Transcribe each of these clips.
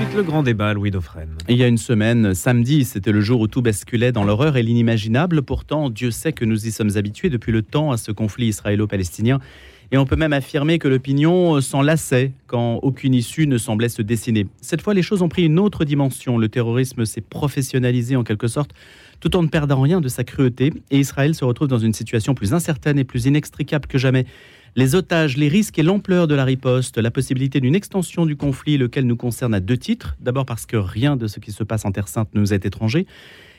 suite, le grand débat, Louis Dauphren. Il y a une semaine, samedi, c'était le jour où tout basculait dans l'horreur et l'inimaginable. Pourtant, Dieu sait que nous y sommes habitués depuis le temps à ce conflit israélo-palestinien. Et on peut même affirmer que l'opinion s'en lassait quand aucune issue ne semblait se dessiner. Cette fois, les choses ont pris une autre dimension. Le terrorisme s'est professionnalisé en quelque sorte, tout en ne perdant rien de sa cruauté. Et Israël se retrouve dans une situation plus incertaine et plus inextricable que jamais les otages, les risques et l'ampleur de la riposte, la possibilité d'une extension du conflit, lequel nous concerne à deux titres. D'abord parce que rien de ce qui se passe en Terre Sainte nous est étranger.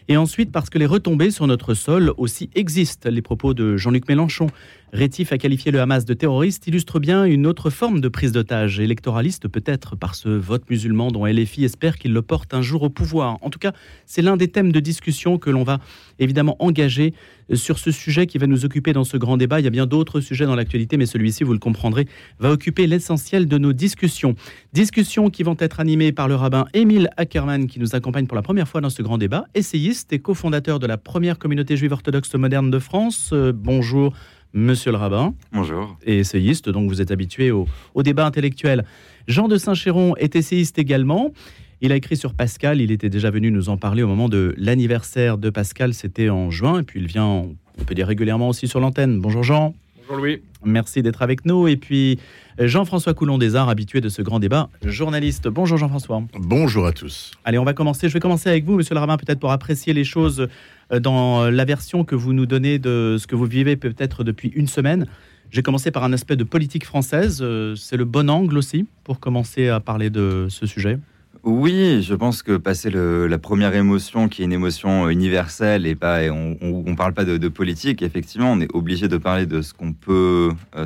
Et ensuite parce que les retombées sur notre sol aussi existent. Les propos de Jean-Luc Mélenchon, rétif à qualifier le Hamas de terroriste, illustrent bien une autre forme de prise d'otage, électoraliste peut-être par ce vote musulman dont LFI espère qu'il le porte un jour au pouvoir. En tout cas, c'est l'un des thèmes de discussion que l'on va évidemment engager sur ce sujet qui va nous occuper dans ce grand débat. Il y a bien d'autres sujets dans l'actualité, mais celui-ci, vous le comprendrez, va occuper l'essentiel de nos discussions. Discussions qui vont être animées par le rabbin Émile Ackerman, qui nous accompagne pour la première fois dans ce grand débat, essayiste et cofondateur de la première communauté juive orthodoxe moderne de France. Euh, bonjour. Monsieur le rabbin. Bonjour. Et essayiste, donc vous êtes habitué au, au débat intellectuel. Jean de Saint-Chéron est essayiste également. Il a écrit sur Pascal, il était déjà venu nous en parler au moment de l'anniversaire de Pascal, c'était en juin, et puis il vient, on peut dire régulièrement aussi sur l'antenne. Bonjour Jean. Bonjour Louis. Merci d'être avec nous. Et puis Jean-François Coulon des Arts, habitué de ce grand débat, journaliste. Bonjour Jean-François. Bonjour à tous. Allez, on va commencer. Je vais commencer avec vous, monsieur le rabbin, peut-être pour apprécier les choses euh, dans la version que vous nous donnez de ce que vous vivez peut-être depuis une semaine. J'ai commencé par un aspect de politique française. Euh, c'est le bon angle aussi pour commencer à parler de ce sujet. Oui, je pense que passer la première émotion, qui est une émotion universelle, et pas, on ne parle pas de, politique, effectivement, on est obligé de parler de ce qu'on peut, euh,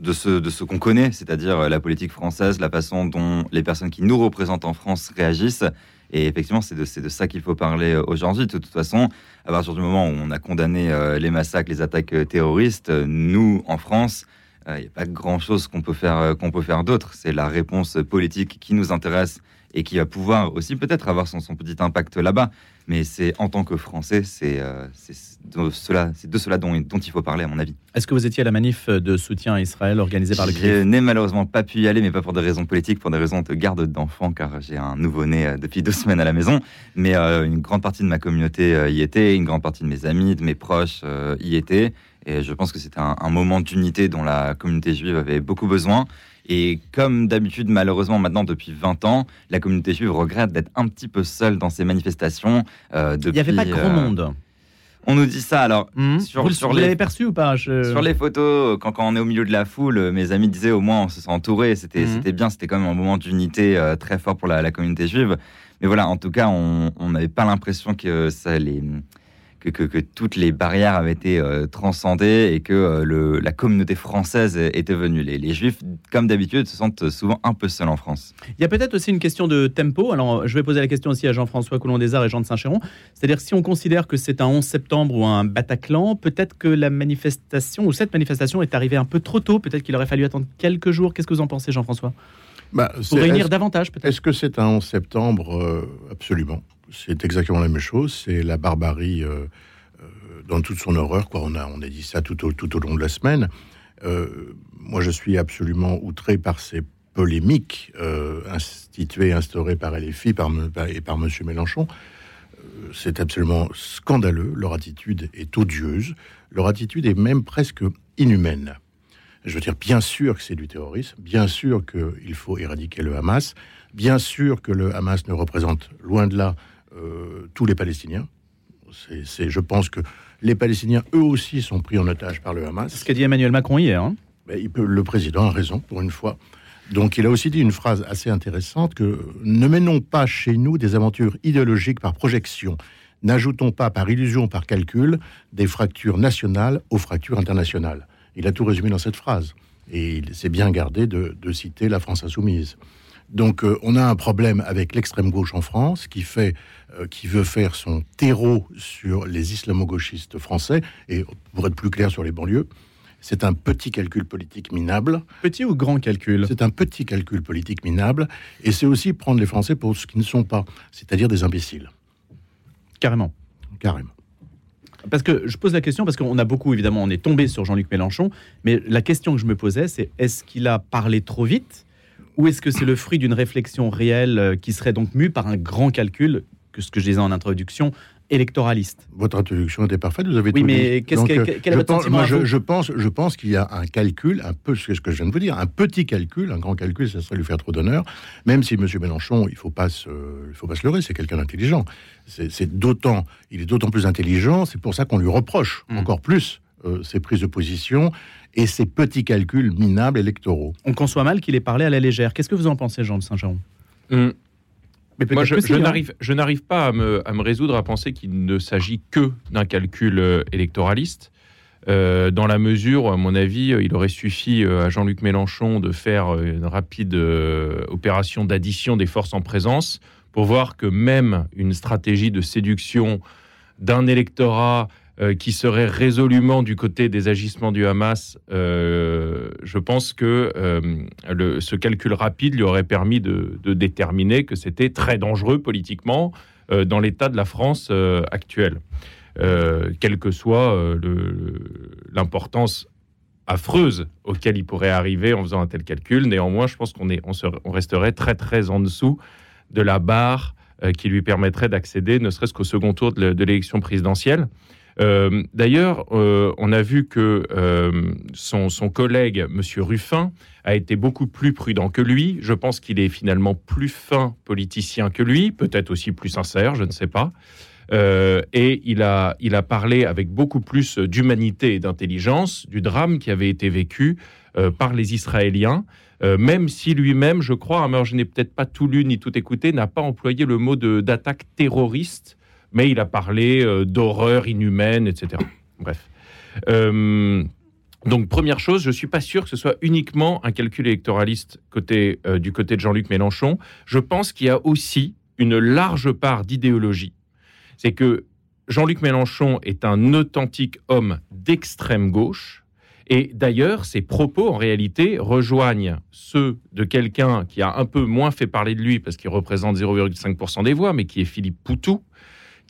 de ce, qu'on connaît, c'est-à-dire la politique française, la façon dont les personnes qui nous représentent en France réagissent. Et effectivement, c'est de, de, ça qu'il faut parler aujourd'hui. De toute façon, à partir du moment où on a condamné euh, les massacres, les attaques terroristes, nous, en France, il n'y a pas grand-chose qu'on peut faire, qu'on peut faire d'autre. C'est la réponse politique qui nous intéresse et qui va pouvoir aussi peut-être avoir son, son, petit impact là-bas. Mais c'est en tant que Français, c'est euh, de cela, de cela dont, dont, il faut parler, à mon avis. Est-ce que vous étiez à la manif de soutien à Israël organisée par le CRIF Je n'ai malheureusement pas pu y aller, mais pas pour des raisons politiques, pour des raisons de garde d'enfants, car j'ai un nouveau-né euh, depuis deux semaines à la maison. Mais euh, une grande partie de ma communauté euh, y était, une grande partie de mes amis, de mes proches y étaient. Et je pense que c'était un, un moment d'unité dont la communauté juive avait beaucoup besoin. Et comme d'habitude, malheureusement, maintenant, depuis 20 ans, la communauté juive regrette d'être un petit peu seule dans ces manifestations. Euh, depuis, Il n'y avait pas grand euh, monde. On nous dit ça. Alors, mmh. sur, vous, sur vous l'avez perçu ou pas Je... Sur les photos, quand, quand, on est au milieu de la foule, mes amis disaient au moins on se sent entouré. C'était mmh. c'était bien. C'était quand même un moment d'unité euh, très fort pour la, la, communauté juive. Mais voilà, en tout cas, on n'avait pas l'impression que ça les que, que, que, toutes les barrières avaient été euh, transcendées et que euh, le, la communauté française était venue. Les, les Juifs, comme d'habitude, se sentent souvent un peu seuls en France. Il y a peut-être aussi une question de tempo. Alors, je vais poser la question aussi à Jean-François Coulon des Arts et Jean de Saint-Chéron. C'est-à-dire, si on considère que c'est un 11 septembre ou un Bataclan, peut-être que la manifestation ou cette manifestation est arrivée un peu trop tôt. Peut-être qu'il aurait fallu attendre quelques jours. Qu'est-ce que vous en pensez, Jean-François? Bah, Pour réunir davantage, peut-être Est-ce que c'est un 11 septembre? Euh, Absolument. C'est exactement la même chose. C'est la barbarie euh, euh, dans toute son horreur. Quoi. On, a, on a dit ça tout au, tout au long de la semaine. Euh, moi, je suis absolument outré par ces polémiques instituées, instaurées par LFI par, et par M. Mélenchon. C'est absolument scandaleux. Leur attitude est odieuse. Leur attitude est même presque inhumaine. Je veux dire, bien sûr que c'est du terrorisme, bien sûr qu'il faut éradiquer le Hamas, bien sûr que le Hamas ne représente loin de là tous les Palestiniens. C'est, je pense que les Palestiniens, eux aussi, sont pris en otage par le Hamas. C'est ce qu'a dit Emmanuel Macron hier. Hein ben, il peut, le président a raison, pour une fois. Donc il a aussi dit une phrase assez intéressante que ne menons pas chez nous des aventures idéologiques par projection. N'ajoutons pas par illusion, par calcul, des fractures nationales aux fractures internationales. Il a tout résumé dans cette phrase. Et il s'est bien gardé de, de, citer la France insoumise. Donc euh, on a un problème avec l'extrême gauche en France qui fait, euh, qui veut faire son terreau sur les islamo-gauchistes français et pour être plus clair sur les banlieues. C'est un petit calcul politique minable. Petit ou grand calcul? C'est un petit calcul politique minable et c'est aussi prendre les Français pour ce qu'ils ne sont pas, c'est-à-dire des imbéciles. Carrément. Carrément. Parce que je pose la question, parce qu'on a beaucoup, évidemment, on est tombé sur Jean-Luc Mélenchon, mais la question que je me posais, c'est est-ce qu'il a parlé trop vite? Ou est-ce que c'est le fruit d'une réflexion réelle euh, qui serait donc mue par un grand calcul, que ce que je disais en introduction, électoraliste? Votre introduction était parfaite, vous avez Oui, tout mais dit. que- euh, quel est votre pense, sentiment moi, je, pense, je pense qu'il y a un calcul, un peu ce que je viens de vous dire, un petit calcul, un grand calcul, ça serait lui faire trop d'honneur. Même si M. Mélenchon, il faut pas se, il faut pas se leurrer, c'est quelqu'un d'intelligent. C'est d'autant, il est d'autant plus intelligent. C'est pour ça qu'on lui reproche Mm. encore plus euh, ses prises de position et ses petits calculs minables électoraux. On conçoit mal qu'il ait parlé à la légère. Qu'est-ce que vous en pensez, Jean de Saint-Jean? Hum, Moi, je, je hein. n'arrive, je n'arrive pas à me, à me résoudre à penser qu'il ne s'agit que d'un calcul euh, électoraliste. Euh, dans la mesure, à mon avis, euh, il aurait suffi euh, à Jean-Luc Mélenchon de faire euh, une rapide euh, opération d'addition des forces en présence pour voir que même une stratégie de séduction d'un électorat euh, qui serait résolument du côté des agissements du Hamas, euh, je pense que euh, ce calcul rapide lui aurait permis de, déterminer que c'était très dangereux politiquement dans l'état de la France actuelle, quelle que soit l'importance affreuse auquel il pourrait arriver en faisant un tel calcul. Néanmoins, je pense qu'on on, on resterait très très en dessous de la barre qui lui permettrait d'accéder, ne serait-ce qu'au second tour de l'élection présidentielle. Euh, D'ailleurs, euh, on a vu que euh, son, collègue, M. Ruffin, a été beaucoup plus prudent que lui. Je pense qu'il est finalement plus fin politicien que lui, peut-être aussi plus sincère, je ne sais pas. Et il a, parlé avec beaucoup plus d'humanité et d'intelligence du drame qui avait été vécu par les Israéliens, même si lui-même, je crois, hein, alors je n'ai peut-être pas tout lu ni tout écouté, n'a pas employé le mot d'attaque terroriste, mais il a parlé euh, d'horreur inhumaine, etc. Bref. Euh, donc, première chose, je ne suis pas sûr que ce soit uniquement un calcul électoraliste euh, du côté de Jean-Luc Mélenchon. Je pense qu'il y a aussi une large part d'idéologie. C'est que Jean-Luc Mélenchon est un authentique homme d'extrême gauche. Et d'ailleurs, ses propos, en réalité, rejoignent ceux de quelqu'un qui a un peu moins fait parler de lui, parce qu'il représente 0,5% des voix, mais qui est Philippe Poutou,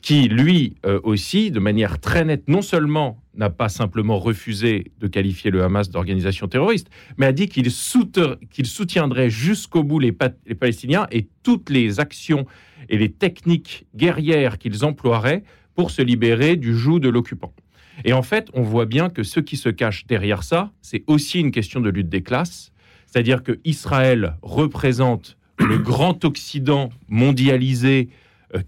qui, lui euh, aussi, de manière très nette, non seulement n'a pas simplement refusé de qualifier le Hamas d'organisation terroriste, mais a dit qu'il soutiendrait jusqu'au bout les, Pa- les Palestiniens et toutes les actions et les techniques guerrières qu'ils emploieraient pour se libérer du joug de l'occupant. Et en fait, on voit bien que ce qui se cache derrière ça, c'est aussi une question de lutte des classes, c'est-à-dire que Israël représente le grand Occident mondialisé,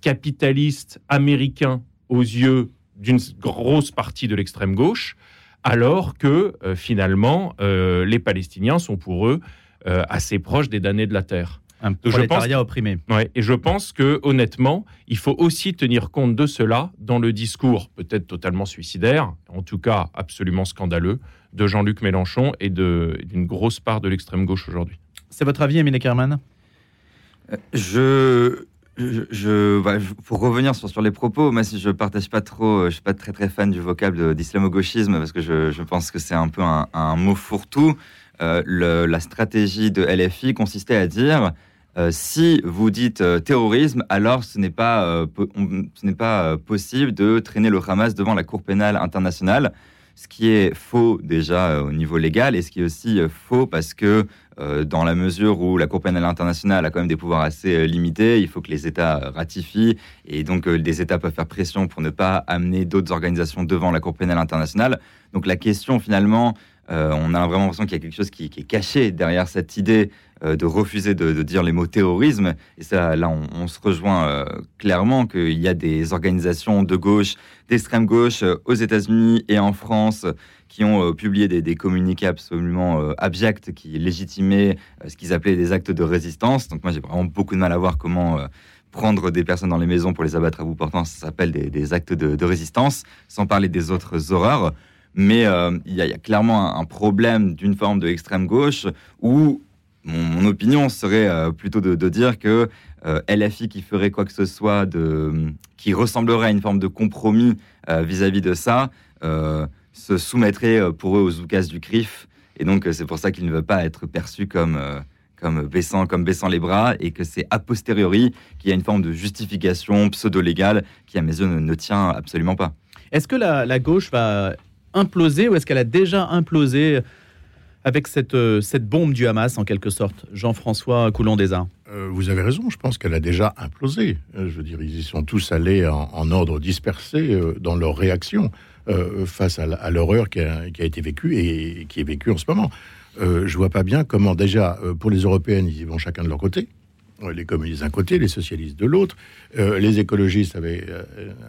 capitaliste, américain, aux yeux d'une grosse partie de l'extrême gauche, alors que euh, finalement, euh, les Palestiniens sont pour eux euh, assez proches des damnés de la terre. Un je pense- prolétariat opprimé. Ouais, et je pense que honnêtement, il faut aussi tenir compte de cela dans le discours, peut-être totalement suicidaire, en tout cas absolument scandaleux, de Jean-Luc Mélenchon et d'une grosse part de l'extrême gauche aujourd'hui. C'est votre avis, Émile Kerman Je, je, je- pour revenir sur, les propos, moi, si je partage pas trop, euh, je suis pas très très fan du vocable d'islamo-gauchisme parce que je, pense que c'est un peu un, mot fourre-tout. Euh, la stratégie de LFI consistait à dire euh, si vous dites terrorisme, alors ce n'est pas, ce n'est pas possible de traîner le Hamas devant la Cour pénale internationale. Ce qui est faux déjà euh, au niveau légal et ce qui est aussi euh, faux parce que euh, dans la mesure où la Cour pénale internationale a quand même des pouvoirs assez limités, il faut que les États ratifient et donc euh, des États peuvent faire pression pour ne pas amener d'autres organisations devant la Cour pénale internationale. Donc la question finalement, euh, on a vraiment l'impression qu'il y a quelque chose qui, est caché derrière cette idée euh, de refuser de, dire les mots terrorisme. Et ça, là, on, se rejoint euh, clairement qu'il y a des organisations de gauche, d'extrême gauche aux États-Unis et en France qui ont publié des, communiqués absolument abjects qui légitimaient ce qu'ils appelaient des actes de résistance. Donc moi, j'ai vraiment beaucoup de mal à voir comment prendre des personnes dans les maisons pour les abattre à bout portant, ça s'appelle des, actes de résistance, sans parler des autres horreurs. Mais euh, il y, a- clairement un, problème d'une forme de extrême gauche où mon, opinion serait euh, plutôt de, de dire que euh, LFI qui ferait quoi que ce soit de, qui ressemblerait à une forme de compromis vis-à-vis de ça, se soumettrait pour eux aux oukas du CRIF. Et donc, c'est pour ça qu'il ne veut pas être perçu comme, comme, baissant, comme baissant les bras et que c'est a posteriori qu'il y a une forme de justification pseudo-légale qui, à mes yeux, ne, tient absolument pas. Est-ce que la gauche va imploser ou est-ce qu'elle a déjà implosé avec cette, euh, cette bombe du Hamas, en quelque sorte Jean-François coulon des euh, Vous avez raison, je pense qu'elle a déjà implosé. Euh, je veux dire, ils y sont tous allés en, ordre dispersé dans leur réaction face à l'horreur qui, a été vécue et qui est vécue en ce moment. je vois pas bien comment, déjà, pour les Européennes, ils y vont chacun de leur côté les communistes d'un côté, les socialistes de l'autre. les écologistes avaient,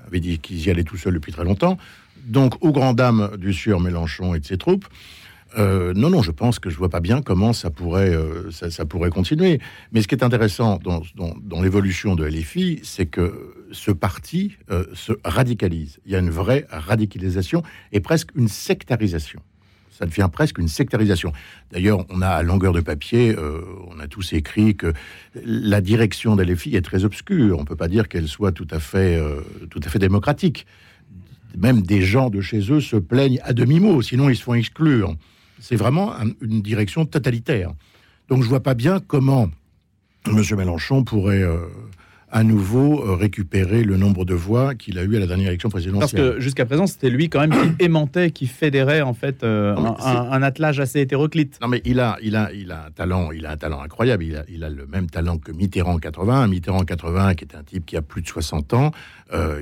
avaient dit qu'ils y allaient tout seuls depuis très longtemps. Donc, aux grandes dames du Sieur Mélenchon et de ses troupes, euh, non, non, je pense que je vois pas bien comment ça pourrait, euh, ça, pourrait continuer. Mais ce qui est intéressant dans, l'évolution de LFI, c'est que ce parti euh, se radicalise. Il y a une vraie radicalisation et presque une sectarisation. Ça devient presque une sectarisation. D'ailleurs, on a à longueur de papier, on a tous écrit que la direction de LFI est très obscure. On ne peut pas dire qu'elle soit tout à fait, tout à fait démocratique. Même des gens de chez eux se plaignent à demi-mot, sinon ils se font exclure. C'est vraiment une direction totalitaire. Donc je vois pas bien comment M. Mélenchon pourrait euh, à nouveau euh, récupérer le nombre de voix qu'il a eu à la dernière élection présidentielle. Parce que jusqu'à présent, c'était lui quand même qui aimantait, qui fédérait en fait euh, un, attelage assez hétéroclite. Non mais il a, il a, il a un talent, il a un talent incroyable. Il a, il a le même talent que Mitterrand 80. Mitterrand 80, qui est un type qui a plus de 60 ans,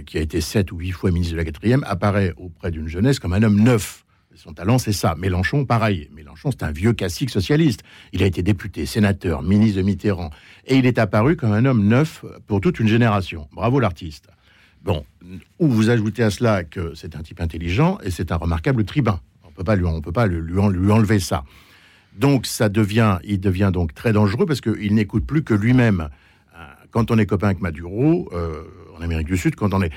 qui a été 7 ou 8 fois ministre de la quatrième, apparaît auprès d'une jeunesse comme un homme neuf. Son talent, c'est ça. Mélenchon, pareil. Mélenchon, c'est un vieux classique socialiste. Il a été député, sénateur, ministre de Mitterrand. Et il est apparu comme un homme neuf pour toute une génération. Bravo l'artiste. Bon, ou vous ajoutez à cela que c'est un type intelligent et c'est un remarquable tribun. On peut pas lui, on peut pas lui, lui enlever ça. Donc ça devient, il devient donc très dangereux parce qu'il n'écoute plus que lui-même. Euh, quand on est copain avec Maduro euh, en Amérique du Sud, quand on est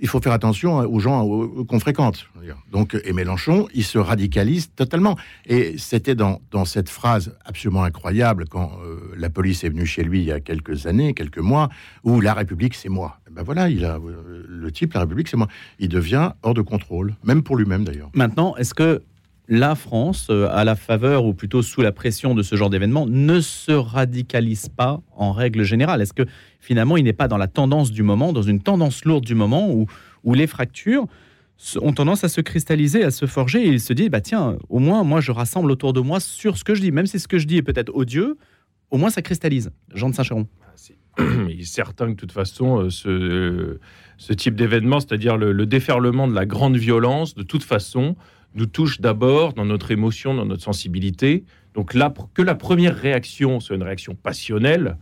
il faut faire attention aux gens qu'on fréquente. Donc, et Mélenchon, il se radicalise totalement. Et c'était dans, cette phrase absolument incroyable quand euh, la police est venue chez lui il y a quelques années, quelques mois, où la République, c'est moi. Ben voilà, il a euh, le type, la République, c'est moi. Il devient hors de contrôle, même pour lui-même d'ailleurs. Maintenant, est-ce que la France, euh, à la faveur ou plutôt sous la pression de ce genre d'événement, ne se radicalise pas en règle générale Est-ce que finalement il n'est pas dans la tendance du moment, dans une tendance lourde du moment où, où les fractures ont tendance à se cristalliser, à se forger et il se dit bah tiens, au moins moi je rassemble autour de moi sur ce que je dis, même si ce que je dis est peut-être odieux, au moins ça cristallise. Jean de Saint-Chéron. Ah, il est certain que de toute façon, euh, ce, ce type d'événement, c'est-à-dire le, déferlement de la grande violence, de toute façon, nous touche d'abord dans notre émotion, dans notre sensibilité. Donc là, que la première réaction soit une réaction passionnelle,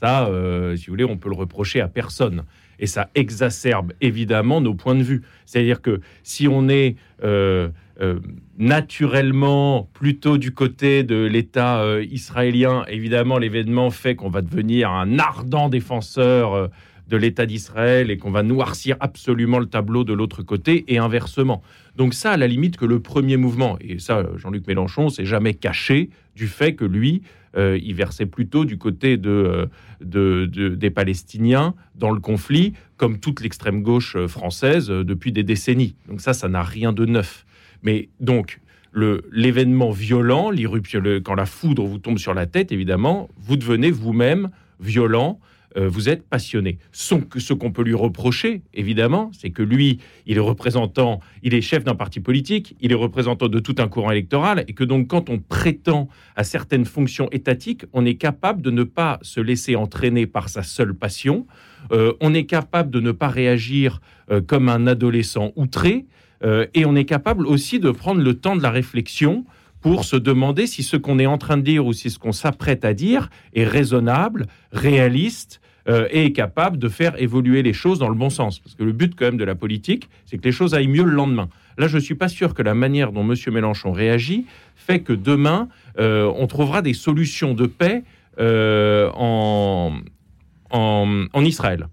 ça, euh, si vous voulez, on peut le reprocher à personne. Et ça exacerbe évidemment nos points de vue. C'est-à-dire que si on est euh, euh, naturellement plutôt du côté de l'État israélien, évidemment, l'événement fait qu'on va devenir un ardent défenseur de l'État d'Israël et qu'on va noircir absolument le tableau de l'autre côté et inversement. Donc ça, à la limite, que le premier mouvement, et ça, Jean-Luc Mélenchon s'est jamais caché du fait que lui, euh, il versait plutôt du côté de, euh, des Palestiniens dans le conflit, comme toute l'extrême gauche euh, française depuis des décennies. Donc ça, ça n'a rien de neuf. Mais donc, l'événement violent, l'irruption, quand la foudre vous tombe sur la tête, évidemment, vous devenez vous-même violent euh, vous êtes passionné. ce qu'on peut lui reprocher, évidemment, c'est que lui, il est représentant, il est chef d'un parti politique, il est représentant de tout un courant électoral, et que donc quand on prétend à certaines fonctions étatiques, on est capable de ne pas se laisser entraîner par sa seule passion, euh, on est capable de ne pas réagir euh, comme un adolescent outré, et on est capable aussi de prendre le temps de la réflexion pour se demander si ce qu'on est en train de dire ou si ce qu'on s'apprête à dire est raisonnable, réaliste euh, et est capable de faire évoluer les choses dans le bon sens. Parce que le but quand même de la politique, c'est que les choses aillent mieux le lendemain. Là, je ne suis pas sûr que la manière dont M. Mélenchon réagit fait que demain, euh, on trouvera des solutions de paix euh, en, en Israël.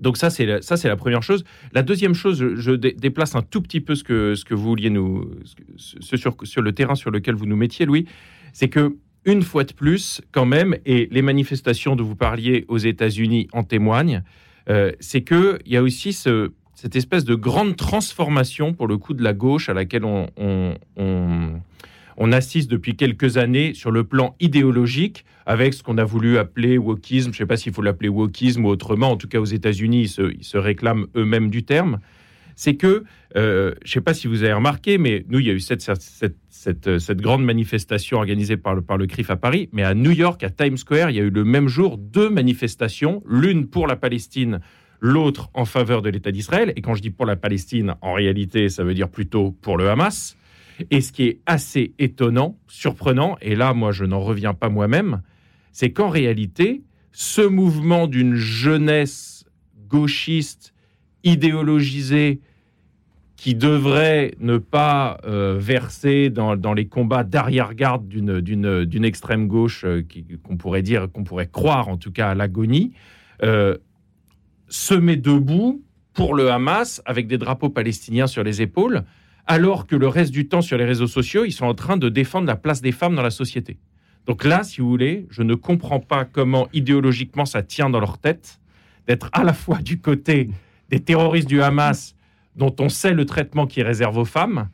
Donc ça, c'est la, ça, c'est la première chose. La deuxième chose, je, déplace un tout petit peu ce que, ce que vous vouliez nous... Ce, sur, sur le terrain sur lequel vous nous mettiez, Louis, c'est que une fois de plus, quand même, et les manifestations dont vous parliez aux États-Unis en témoignent, euh, c'est qu'il y a aussi ce, cette espèce de grande transformation, pour le coup, de la gauche à laquelle on, assiste depuis quelques années sur le plan idéologique avec ce qu'on a voulu appeler wokisme. Je ne sais pas s'il faut l'appeler wokisme ou autrement. En tout cas, aux États-Unis, ils se, réclament eux-mêmes du terme. C'est que, euh, je ne sais pas si vous avez remarqué, mais nous, il y a eu cette, cette grande manifestation organisée par le, par le CRIF à Paris, mais à New York, à Times Square, il y a eu le même jour deux manifestations, l'une pour la Palestine, l'autre en faveur de l'État d'Israël. Et quand je dis pour la Palestine, en réalité, ça veut dire plutôt pour le Hamas. Et ce qui est assez étonnant, surprenant, et là, moi, je n'en reviens pas moi-même, c'est qu'en réalité, ce mouvement d'une jeunesse gauchiste, idéologisée, qui devrait ne pas euh, verser dans, dans, les combats d'arrière-garde d'une extrême gauche euh, qu'on pourrait dire, qu'on pourrait croire en tout cas à l'agonie, euh, se met debout pour le Hamas avec des drapeaux palestiniens sur les épaules, alors que le reste du temps sur les réseaux sociaux, ils sont en train de défendre la place des femmes dans la société. Donc là, si vous voulez, je ne comprends pas comment idéologiquement ça tient dans leur tête d'être à la fois du côté des terroristes du Hamas, dont on sait le traitement qui est réservé aux femmes,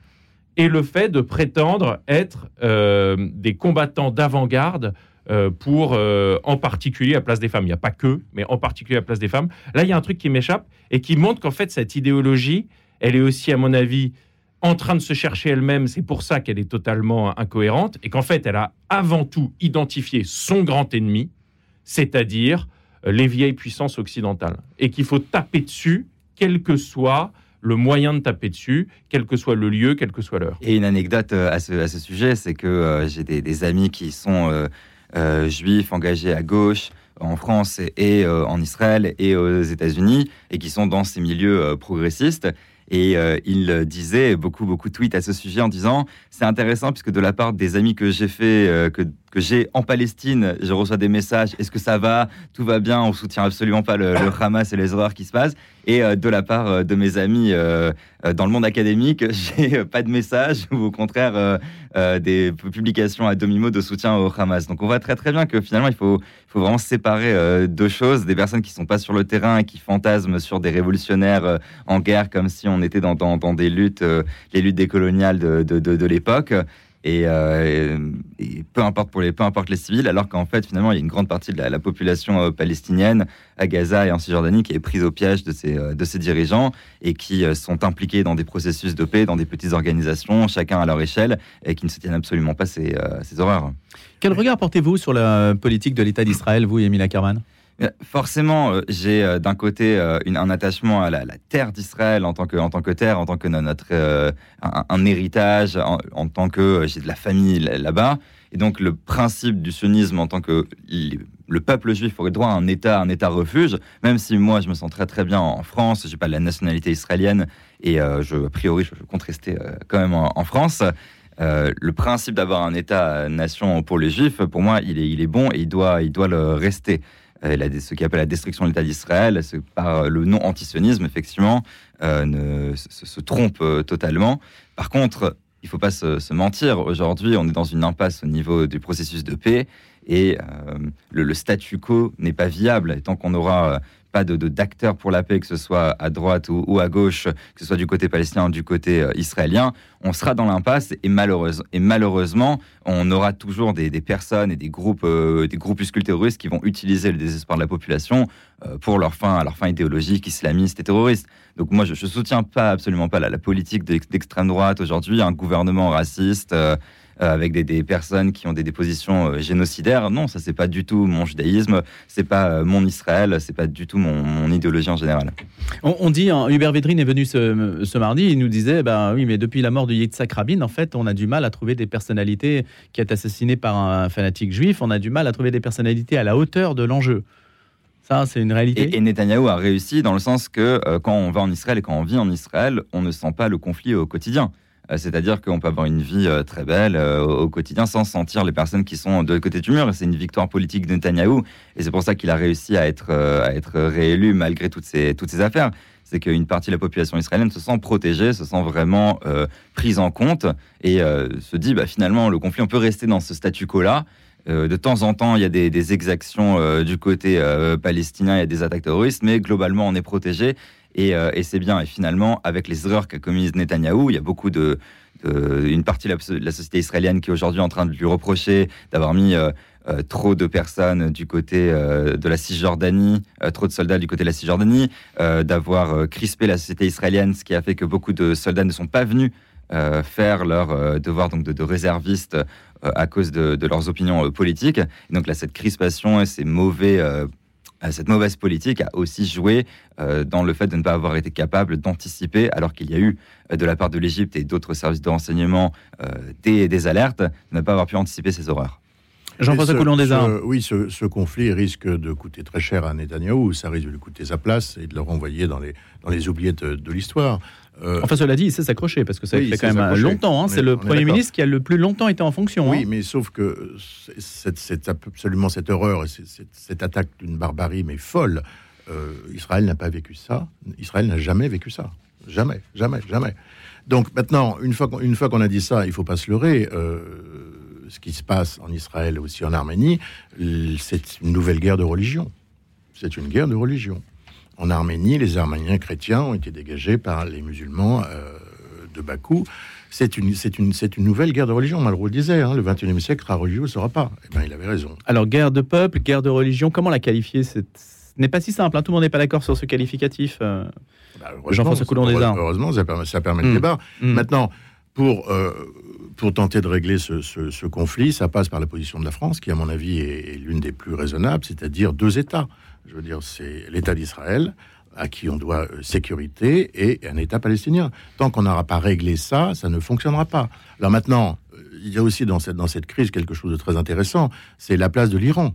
et le fait de prétendre être euh, des combattants d'avant-garde euh, pour, euh, en particulier, la place des femmes. Il n'y a pas que, mais en particulier la place des femmes. Là, il y a un truc qui m'échappe et qui montre qu'en fait, cette idéologie, elle est aussi, à mon avis, en train de se chercher elle-même, c'est pour ça qu'elle est totalement incohérente, et qu'en fait, elle a avant tout identifié son grand ennemi, c'est-à-dire les vieilles puissances occidentales, et qu'il faut taper dessus, quel que soit le moyen de taper dessus, quel que soit le lieu, quel que soit l'heure. Et une anecdote euh, à ce, sujet, c'est que euh, j'ai des, amis qui sont juifs, engagés à gauche, en France et, en Israël et aux États-Unis, et qui sont dans ces milieux progressistes. Et euh, il disait beaucoup, beaucoup de tweets à ce sujet en disant c'est intéressant puisque de la part des amis que j'ai fait, euh, que, que j'ai en Palestine, je reçois des messages est-ce que ça va? Tout va bien On soutient absolument pas le, le Hamas et les horreurs qui se passent. Et euh, de la part de mes amis dans le monde académique, j'ai pas de messages ou au contraire des publications à demi-mot de soutien au Hamas. Donc on voit très très bien que finalement il faut, vraiment séparer deux choses des personnes qui sont pas sur le terrain et qui fantasment sur des révolutionnaires en guerre comme si on était dans, des luttes, euh, les luttes décoloniales de, de, l'époque. Euh, et, peu importe pour les peu importe les civils alors qu'en fait finalement il y a une grande partie de la, population euh, palestinienne à Gaza et en Cisjordanie qui est prise au piège de ces de ces dirigeants et qui sont impliqués dans des processus de paix dans des petites organisations chacun à leur échelle et qui ne se tiennent absolument pas ces, ces horreurs. Quel regard portez-vous sur la politique de l'État d'Israël vous Emile Ackerman Forcément, euh, j'ai euh, d'un côté euh, un attachement à la, terre d'Israël en tant que en tant que terre, en tant que notre un, héritage, en, tant que j'ai de la famille là-bas. Et donc le principe du sionisme en tant que le peuple juif aurait droit à un État, un État refuge, même si moi je me sens très très bien en France, j'ai pas la nationalité israélienne et je a priori je, compte rester quand même en, France. le principe d'avoir un État-nation pour les Juifs, pour moi, il est, il est bon et il doit, il doit le rester. Euh, ce qui appelle la destruction de l'État d'Israël, par le nom antisionisme, effectivement, euh, ne, se, trompe euh, totalement. Par contre, il ne faut pas se, mentir. Aujourd'hui, on est dans une impasse au niveau du processus de paix et le, le, statu quo n'est pas viable. Tant qu'on aura pas de d'acteurs pour la paix, que ce soit à droite ou, à gauche, que ce soit du côté palestinien ou du côté euh, israélien, on sera dans l'impasse et, malheureuse, et malheureusement, on aura toujours des, personnes et des groupes, euh, des groupuscules terroristes qui vont utiliser le désespoir de la population euh, pour leur fin, leur idéologique, islamiste et terroriste. Donc moi, je, ne soutiens pas absolument pas la, politique d'extrême droite aujourd'hui, un gouvernement raciste. Euh, avec des, personnes qui ont des, dépositions euh, génocidaires. Non, ça c'est pas du tout mon judaïsme, c'est pas euh, mon Israël, c'est pas du tout mon, idéologie en général. On, dit, hein, Hubert Védrine est venu ce, mardi, il nous disait, bah oui, mais depuis la mort de Yitzhak Rabin, en fait, on a du mal à trouver des personnalités qui est assassiné par un fanatique juif, on a du mal à trouver des personnalités à la hauteur de l'enjeu. Ça, c'est une réalité. Et, et, Netanyahou a réussi dans le sens que quand on va en Israël et quand on vit en Israël, on ne sent pas le conflit au quotidien. Euh, c'est-à-dire qu'on peut avoir une vie euh, très belle euh, au quotidien sans sentir les personnes qui sont de côté du mur. C'est une victoire politique de Netanyahou. Et c'est pour ça qu'il a réussi à être, réélu malgré toutes ces, affaires c'est qu'une partie de la population israélienne se sent protégée, se sent vraiment prise en compte et se dit bah, finalement le conflit on peut rester dans ce statu quo là. de temps en temps il y a des, des exactions du côté palestinien, il y a des attaques terroristes, mais globalement on est protégé euh, et, c'est bien. Et finalement, avec les erreurs qu'a commises Netanyahou, il y a beaucoup de, une partie de la, société israélienne qui est aujourd'hui en train de lui reprocher d'avoir mis euh, trop de personnes du côté de la Cisjordanie, trop de soldats du côté de la Cisjordanie, d'avoir crispé la société israélienne, ce qui a fait que beaucoup de soldats ne sont pas venus faire leur devoir donc de, de réservistes à cause de, leurs opinions politiques. Donc là, cette crispation et ces mauvais cette mauvaise politique a aussi joué euh, dans le fait de ne pas avoir été capable d'anticiper, alors qu'il y a eu euh, de la part de l'Égypte et d'autres services de renseignement euh, des, des, alertes, de ne pas avoir pu anticiper ces horreurs. Jean-François Coulon des Arts. Oui, ce, ce, conflit risque de coûter très cher à Netanyahou. Ça risque de lui coûter sa place et de le renvoyer dans les, dans les oubliettes de l'histoire. Euh, enfin, cela dit, il sait s'accrocher parce que ça fait quand même longtemps. Hein. c'est le Premier ministre qui a le plus longtemps été en fonction. Oui, hein. mais sauf que c'est absolument cette horreur, cette, cette attaque d'une barbarie mais folle. Euh, Israël n'a pas vécu ça. Israël n'a jamais vécu ça. Jamais, jamais, jamais. Donc maintenant, une fois qu'on fois qu'on a dit ça, il faut pas se leurrer. Euh, ce qui se passe en Israël aussi en Arménie, c'est une nouvelle guerre de religion. C'est une guerre de religion. En Arménie, les Arméniens chrétiens ont été dégagés par les musulmans euh, de Bakou. C'est une, c'est, une, c'est une nouvelle guerre de religion. Malraux le disait, hein, le 21e siècle sera religieux, ne sera pas. Eh bien, il avait raison. Alors, guerre de peuple, guerre de religion, comment la qualifier Ce n'est pas si simple. Hein. Tout le monde n'est pas d'accord sur ce qualificatif. Euh... Bah, Jean-François Coulon des Arts. Heureusement, ça permet, ça permet le hmm. débat. Hmm. Maintenant, pour, euh, pour tenter de régler ce, ce, conflit, ça passe par la position de la France, qui, à mon avis, est l'une des plus raisonnables, c'est-à-dire deux États. Je veux dire, c'est l'État d'Israël à qui on doit euh, sécurité et un État palestinien. Tant qu'on n'aura pas réglé ça, ça ne fonctionnera pas. Alors maintenant, euh, il y a aussi dans cette, dans cette crise quelque chose de très intéressant, c'est la place de l'Iran.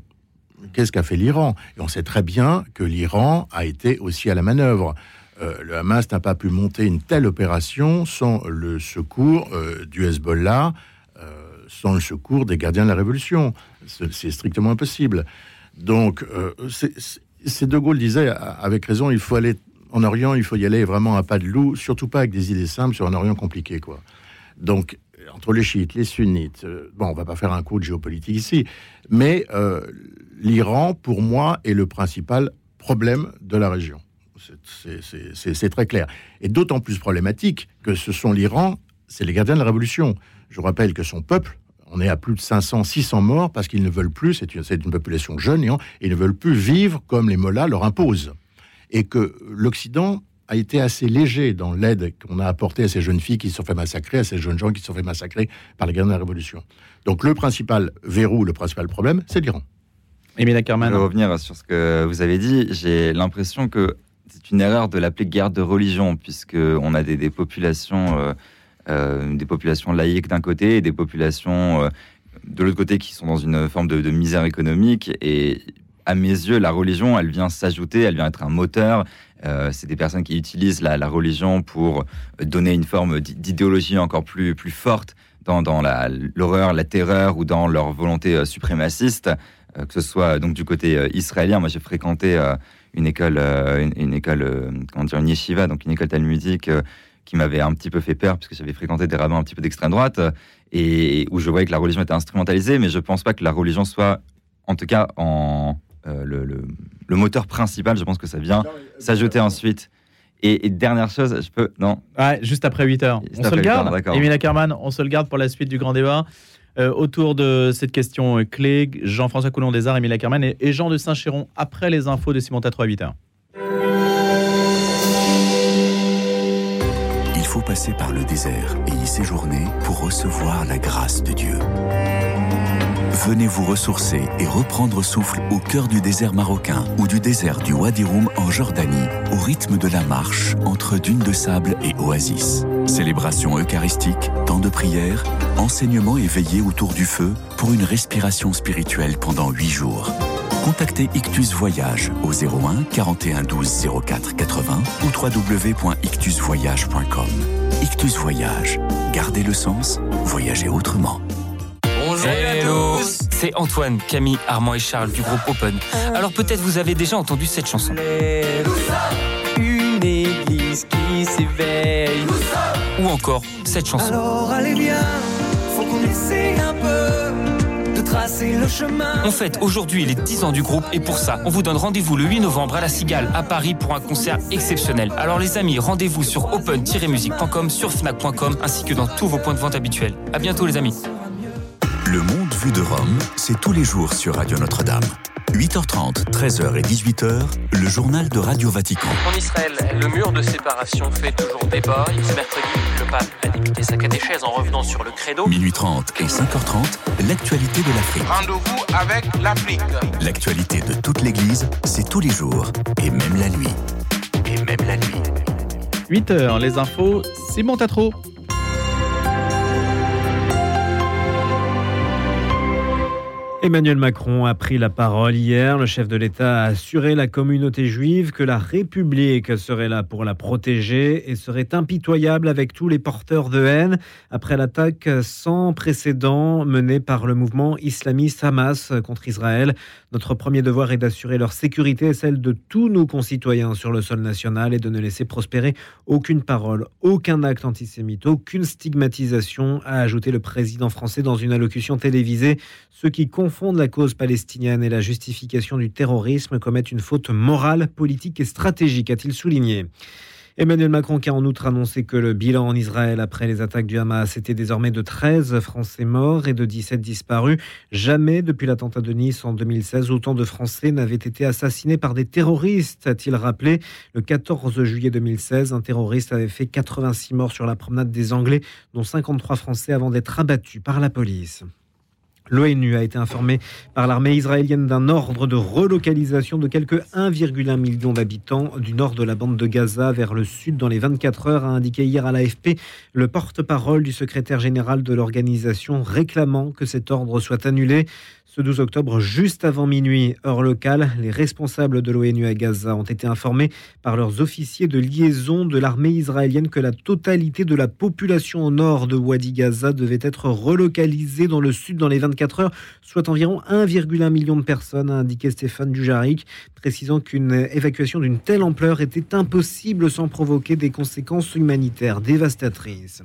Qu'est-ce qu'a fait l'Iran? Et on sait très bien que l'Iran a été aussi à la manœuvre. Euh, le Hamas n'a pas pu monter une telle opération sans le secours du Hezbollah, sans le secours des gardiens de la révolution. C'est strictement impossible. Donc, euh, c'est De Gaulle disait, avec raison, il faut aller en Orient, il faut y aller vraiment à pas de loup, surtout pas avec des idées simples sur un Orient compliqué, quoi. Donc, entre les chiites, les sunnites, euh, bon, on va pas faire un coup de géopolitique ici, mais euh, l'Iran, pour moi, est le principal problème de la région. C'est très clair. Et d'autant plus problématique que ce sont l'Iran, c'est les gardiens de la révolution. Je rappelle que son peuple on est à plus de 500, 600 morts parce qu'ils ne veulent plus, c'est une, une, population jeune, et ils ne veulent plus vivre comme les mollahs leur imposent. Et que l'Occident a été assez léger dans l'aide qu'on a apportée à ces jeunes filles qui se sont fait massacrer, à ces jeunes gens qui se sont fait massacrer par les guerres de la Révolution. Donc le principal verrou, le principal problème, c'est l'Iran. Émile Ackerman. Je vais revenir sur ce que vous avez dit. J'ai l'impression que c'est une erreur de l'appeler guerre de religion, puisqu'on a des, populations... Euh, des populations laïques d'un côté et des populations euh, de l'autre côté qui sont dans une forme de, misère économique. Et à mes yeux, la religion, elle vient s'ajouter, elle vient être un moteur. Euh, c'est des personnes qui utilisent la, religion pour donner une forme d'idéologie encore plus, plus forte dans, dans l'horreur, la, terreur ou dans leur volonté suprémaciste, que ce soit donc du côté israélien. Moi, j'ai fréquenté une école, une, école, comment dire, une yeshiva, donc une école talmudique qui m'avait un petit peu fait peur, puisque j'avais fréquenté des rabbins un petit peu d'extrême droite, et où je voyais que la religion était instrumentalisée, mais je pense pas que la religion soit, en tout cas, en, euh, le, le, moteur principal. Je pense que ça vient s'ajouter ensuite. Et, dernière chose, je peux. Non ouais, Juste après 8 heures. on se le garde Émile Ackerman, on se le garde pour la suite du grand débat. Euh, autour de cette question clé, Jean-François Coulon des Arts, Émile Ackerman et, Jean de Saint-Chéron après les infos de Simon Tatro à 8 heures. Faut passer par le désert et y séjourner pour recevoir la grâce de Dieu. Venez vous ressourcer et reprendre souffle au cœur du désert marocain ou du désert du Wadi Rum en Jordanie, au rythme de la marche entre dunes de sable et oasis. Célébration eucharistique, temps de prière, enseignement éveillé autour du feu pour une respiration spirituelle pendant huit jours. Contactez Ictus Voyage au 01 41 12 04 80 ou www.ictusvoyage.com. Ictus Voyage. Gardez le sens, voyagez autrement. Bonjour Hello, c'est Antoine, Camille, Armand et Charles du groupe Open. Alors peut-être vous avez déjà entendu cette chanson. Une église qui s'éveille. Ou encore cette chanson. Alors allez bien, faut qu'on essaie un peu le chemin. On fête aujourd'hui les 10 ans du groupe et pour ça, on vous donne rendez-vous le 8 novembre à la Cigale à Paris pour un concert exceptionnel. Alors les amis, rendez-vous sur open-music.com, sur fnac.com ainsi que dans tous vos points de vente habituels. À bientôt les amis. Le monde Vue de Rome, c'est tous les jours sur Radio Notre-Dame. 8h30, 13h et 18h, le journal de Radio Vatican. En Israël, le mur de séparation fait toujours débat. Ce mercredi, le pape a débuté sa catéchèse en revenant sur le credo. Minuit 30 et 5h30, l'actualité de l'Afrique. Rendez-vous avec l'Afrique. L'actualité de toute l'Église, c'est tous les jours et même la nuit. Et même la nuit. 8h, les infos, Simon Tatro. Emmanuel Macron a pris la parole hier. Le chef de l'État a assuré la communauté juive que la République serait là pour la protéger et serait impitoyable avec tous les porteurs de haine après l'attaque sans précédent menée par le mouvement islamiste Hamas contre Israël. Notre premier devoir est d'assurer leur sécurité et celle de tous nos concitoyens sur le sol national et de ne laisser prospérer aucune parole, aucun acte antisémite, aucune stigmatisation, a ajouté le président français dans une allocution télévisée. Ceux qui confondent la cause palestinienne et la justification du terrorisme commettent une faute morale, politique et stratégique, a-t-il souligné. Emmanuel Macron qui a en outre annoncé que le bilan en Israël après les attaques du Hamas était désormais de 13 Français morts et de 17 disparus. Jamais depuis l'attentat de Nice en 2016, autant de Français n'avaient été assassinés par des terroristes, a-t-il rappelé. Le 14 juillet 2016, un terroriste avait fait 86 morts sur la promenade des Anglais, dont 53 Français avant d'être abattus par la police. L'ONU a été informé par l'armée israélienne d'un ordre de relocalisation de quelques 1,1 million d'habitants du nord de la bande de Gaza vers le sud dans les 24 heures, a indiqué hier à l'AFP le porte-parole du secrétaire général de l'organisation réclamant que cet ordre soit annulé. Ce 12 octobre, juste avant minuit, heure locale, les responsables de l'ONU à Gaza ont été informés par leurs officiers de liaison de l'armée israélienne que la totalité de la population au nord de Wadi Gaza devait être relocalisée dans le sud dans les 24 heures, soit environ 1,1 million de personnes, a indiqué Stéphane Dujaric, précisant qu'une évacuation d'une telle ampleur était impossible sans provoquer des conséquences humanitaires dévastatrices.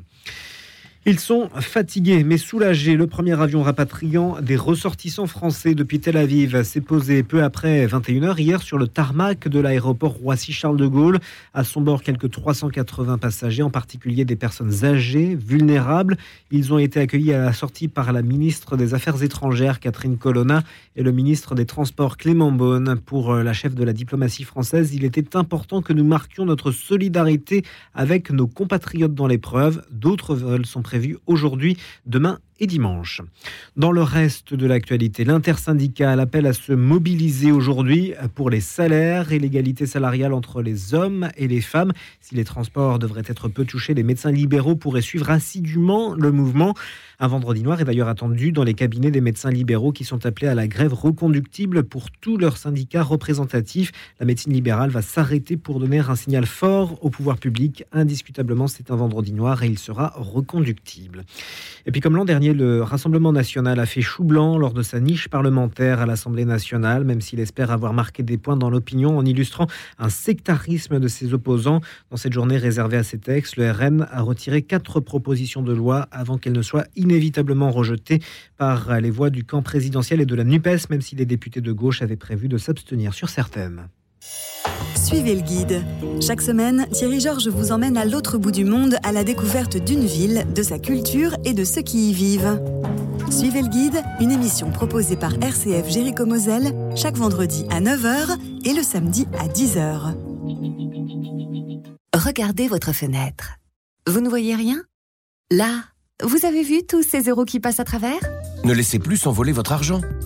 Ils sont fatigués mais soulagés. Le premier avion rapatriant des ressortissants français depuis Tel Aviv s'est posé peu après 21h hier sur le tarmac de l'aéroport Roissy-Charles de Gaulle. À son bord, quelques 380 passagers, en particulier des personnes âgées, vulnérables. Ils ont été accueillis à la sortie par la ministre des Affaires étrangères, Catherine Colonna, et le ministre des Transports, Clément Beaune. Pour la chef de la diplomatie française, il était important que nous marquions notre solidarité avec nos compatriotes dans l'épreuve. D'autres vols sont prévu aujourd'hui, demain dimanche. Dans le reste de l'actualité, l'intersyndicale appelle à se mobiliser aujourd'hui pour les salaires et l'égalité salariale entre les hommes et les femmes. Si les transports devraient être peu touchés, les médecins libéraux pourraient suivre assidûment le mouvement. Un vendredi noir est d'ailleurs attendu dans les cabinets des médecins libéraux qui sont appelés à la grève reconductible pour tous leurs syndicats représentatifs. La médecine libérale va s'arrêter pour donner un signal fort au pouvoir public. Indiscutablement, c'est un vendredi noir et il sera reconductible. Et puis comme l'an dernier, le Rassemblement national a fait chou blanc lors de sa niche parlementaire à l'Assemblée nationale, même s'il espère avoir marqué des points dans l'opinion en illustrant un sectarisme de ses opposants. Dans cette journée réservée à ces textes, le RN a retiré quatre propositions de loi avant qu'elles ne soient inévitablement rejetées par les voix du camp présidentiel et de la NUPES, même si les députés de gauche avaient prévu de s'abstenir sur certaines. Suivez le guide. Chaque semaine, Thierry Georges vous emmène à l'autre bout du monde à la découverte d'une ville, de sa culture et de ceux qui y vivent. Suivez le guide, une émission proposée par RCF Jéricho Moselle chaque vendredi à 9h et le samedi à 10h. Regardez votre fenêtre. Vous ne voyez rien? Là, vous avez vu tous ces euros qui passent à travers? Ne laissez plus s'envoler votre argent.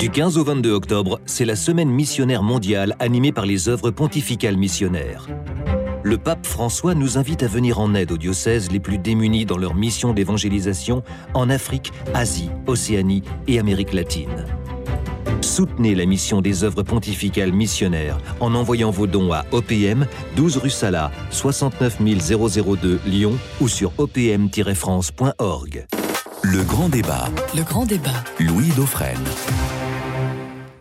Du 15 au 22 octobre, c'est la semaine missionnaire mondiale animée par les œuvres pontificales missionnaires. Le pape François nous invite à venir en aide aux diocèses les plus démunis dans leur mission d'évangélisation en Afrique, Asie, Océanie et Amérique latine. Soutenez la mission des œuvres pontificales missionnaires en envoyant vos dons à OPM 12 rue Sala 69 002 Lyon ou sur opm-france.org. Le grand débat. Le grand débat. Louis Dauphren.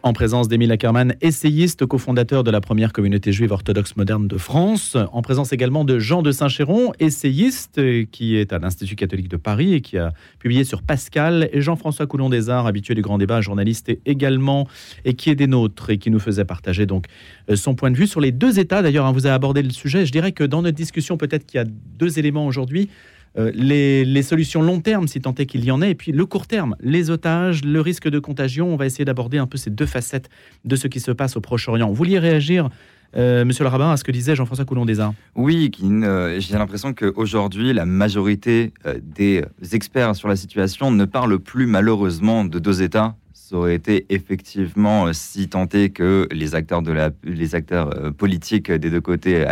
En présence d'Émile Ackermann, essayiste, cofondateur de la première communauté juive orthodoxe moderne de France. En présence également de Jean de Saint-Chéron, essayiste, qui est à l'Institut catholique de Paris et qui a publié sur Pascal. Et Jean-François Coulon des Arts, habitué du grand débat, journaliste également, et qui est des nôtres et qui nous faisait partager donc euh, son point de vue sur les deux États. D'ailleurs, hein, vous avez abordé le sujet. Je dirais que dans notre discussion, peut-être qu'il y a deux éléments aujourd'hui. Euh, les, solutions long terme, si tant est qu'il y en ait, et puis le court terme, les otages, le risque de contagion. On va essayer d'aborder un peu ces deux facettes de ce qui se passe au Proche-Orient. Vous vouliez réagir, euh, monsieur le rabbin, à ce que disait Jean-François Coulon des Arts Oui, euh, j'ai l'impression qu'aujourd'hui, la majorité des experts sur la situation ne parlent plus malheureusement de deux États. Ça aurait été effectivement, si tenté que les acteurs, de la, les acteurs politiques des deux côtés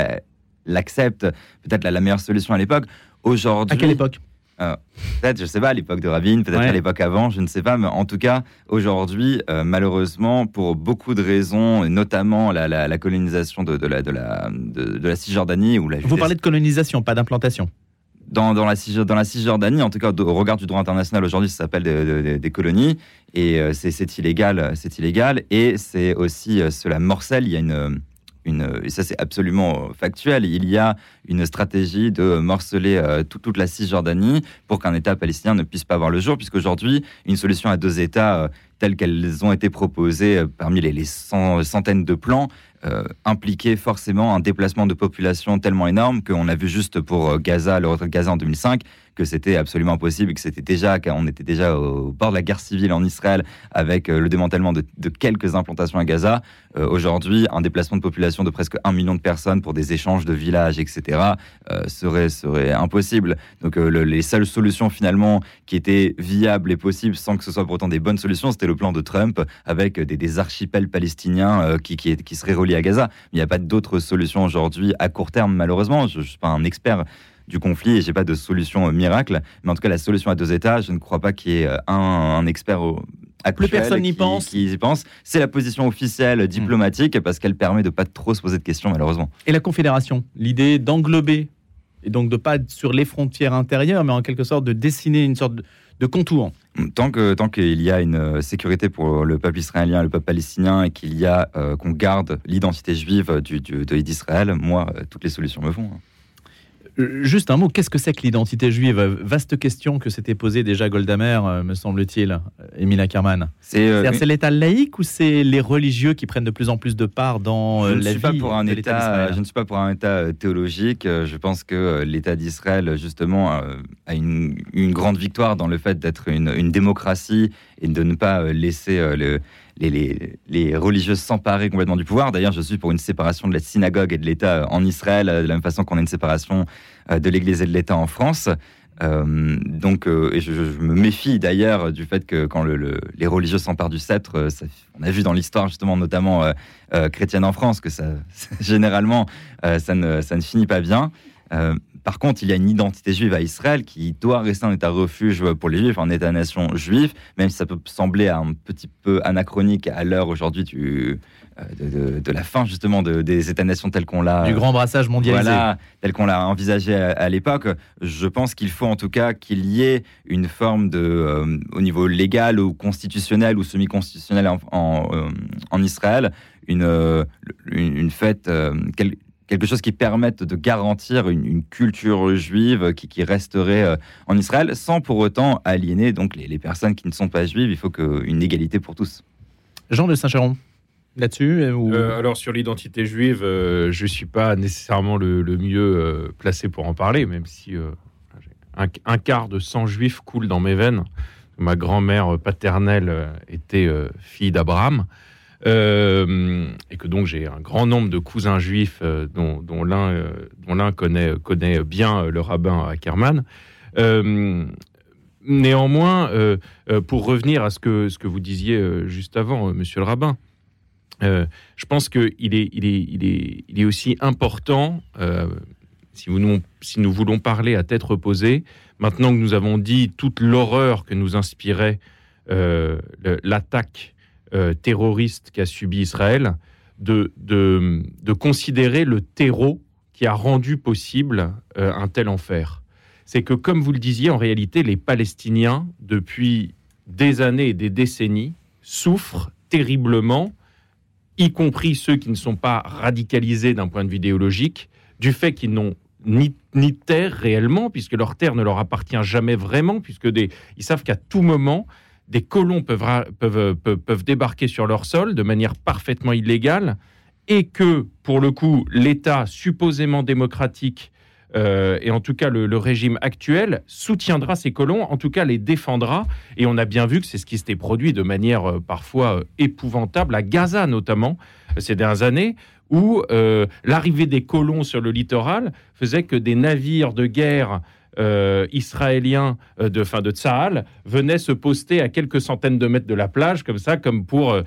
l'acceptent, peut-être la meilleure solution à l'époque. Aujourd'hui, À quelle époque euh, Peut-être, je sais pas, à l'époque de Rabin, peut-être Ouais. à l'époque avant, je ne sais pas, mais en tout cas, aujourd'hui, euh, malheureusement, pour beaucoup de raisons, et notamment la, la- la colonisation de, de la, de, la, de, de la Cisjordanie, ou la Vous parlez de colonisation, pas d'implantation. dans, dans, la, dans la Cisjordanie, en tout cas au regard du droit international aujourd'hui, ça s'appelle des, des- des colonies et euh, c'est c'est illégal, c'est illégal et c'est aussi euh, cela morcelle. Il y a une, et ça c'est absolument factuel. Il y a une stratégie de morceler euh, tout- toute la Cisjordanie pour qu'un État palestinien ne puisse pas voir le jour, puisqu'aujourd'hui une solution à deux États euh, telles qu'elles ont été proposées euh, parmi les, les cent- centaines de plans euh, impliquait forcément un déplacement de population tellement énorme qu'on a vu juste pour euh, Gaza, le retrait de Gaza en 2005, que c'était absolument impossible, que c'était déjà, qu'on était déjà au bord de la guerre civile en Israël avec euh, le démantèlement de, quelques implantations à Gaza. Euh, Aujourd'hui, un déplacement de population de presque un million de personnes pour des échanges de villages, etc., euh, serait, serait impossible. Donc le- les seules solutions finalement qui étaient viables et possibles sans que ce soit pour autant des bonnes solutions, c'était le plan de Trump avec des, archipels palestiniens qui, qui, qui seraient reliés à Gaza. Il n'y a pas d'autres solutions aujourd'hui à court terme, malheureusement. Je ne suis pas un expert du conflit et j'ai pas de solution euh, miracle. Mais en tout cas, la solution à deux États, je ne crois pas qu'il y ait euh, un, un expert au, actuel personne n'y pense. qui y pense. C'est la position officielle diplomatique parce qu'elle permet de pas trop se poser de questions, malheureusement. Et la Confédération, l'idée d'englober, et donc de pas sur les frontières intérieures, mais en quelque sorte de dessiner une sorte de, de contour. Tant que tant qu'il y a une euh, sécurité pour le peuple israélien, le peuple palestinien, et qu'il y a euh, qu'on garde l'identité juive du, du- de- d'Israël, moi, euh, toutes les solutions me vont. hein. Euh, Juste un mot, qu'est-ce que c'est que l'identité juive? Vaste question que s'était posée déjà Goldamer, euh, me semble-t-il, euh, Émile Ackermann. C'est euh, l'État laïque ou c'est les religieux qui prennent de plus en plus de part dans je ne la suis pas vie pour un de État, je ne suis pas pour un État théologique. Je pense que l'État d'Israël, justement, a une, une grande victoire dans le fait d'être une, une démocratie et de ne pas laisser le- les, religieux s'emparer complètement du pouvoir. D'ailleurs, je suis pour une séparation de la synagogue et de l'État en Israël, euh, de la même façon qu'on a une séparation euh, de l'Église et de l'État en France. Euh, donc, euh, je, me méfie d'ailleurs du fait que quand le- le- les religieux s'emparent du sceptre, euh, on a vu dans l'histoire justement, notamment euh, euh, chrétienne en France, que ça, généralement, euh, ça, ne, ça ne finit pas bien. Euh, par contre, il y a une identité juive à Israël qui doit rester un État refuge pour les Juifs, un État-nation juif, même si ça peut sembler un petit peu anachronique à l'heure aujourd'hui du, euh, de, de- de la fin justement de- des États-nations tels qu'on l'a Du grand brassage mondialisé. voilà, tel qu'on l'a envisagé à, à l'époque. Je pense qu'il faut en tout cas qu'il y ait une forme de, euh, au niveau légal ou constitutionnel ou semi-constitutionnel en, en, en Israël, une, une, une fête, euh, quel- quelque chose qui permette de garantir une, une culture juive qui, qui resterait euh, en Israël, sans pour autant aliéner donc les, les personnes qui ne sont pas juives. Il faut que, une égalité pour tous. Jean de Saint-Chéron, là-dessus euh, ou- Euh, alors sur l'identité juive, euh, je suis pas nécessairement le, le mieux euh, placé pour en parler, même si euh, un, un quart de sang juif coule dans mes veines. Ma grand-mère paternelle était euh, fille d'Abraham. Euh, et que donc j'ai un grand nombre de cousins juifs euh, dont, dont l'un euh, connaît, connaît bien euh, le rabbin Ackerman. Néanmoins, pour revenir à ce que, ce que vous disiez juste avant, monsieur le rabbin, je pense qu'il est, il est, il est, il est aussi important, si, vous nous, si nous voulons parler à tête reposée, maintenant que nous avons dit toute l'horreur que nous inspirait l'attaque euh, terroriste qu'a subi Israël, de, de, de considérer le terreau qui a rendu possible euh, un tel enfer. C'est que, comme vous le disiez, en réalité, les Palestiniens, depuis des années et des décennies, souffrent terriblement, y compris ceux qui ne sont pas radicalisés d'un point de vue idéologique, du fait qu'ils n'ont ni, ni terre réellement, puisque leur terre ne leur appartient jamais vraiment, puisque des, ils savent qu'à tout moment, des colons peuvent, peuvent, peuvent, peuvent débarquer sur leur sol de manière parfaitement illégale, et que, pour le coup, l'État supposément démocratique, euh, et en tout cas le, régime actuel, soutiendra ces colons, en tout cas les défendra, et on a bien vu que c'est ce qui s'était produit de manière euh, parfois euh, épouvantable, à Gaza notamment, ces dernières années, où l'arrivée des colons sur le littoral faisait que des navires de guerre euh, israéliens euh, de fin de Tsahal venaient se poster à quelques centaines de mètres de la plage, comme ça, comme pour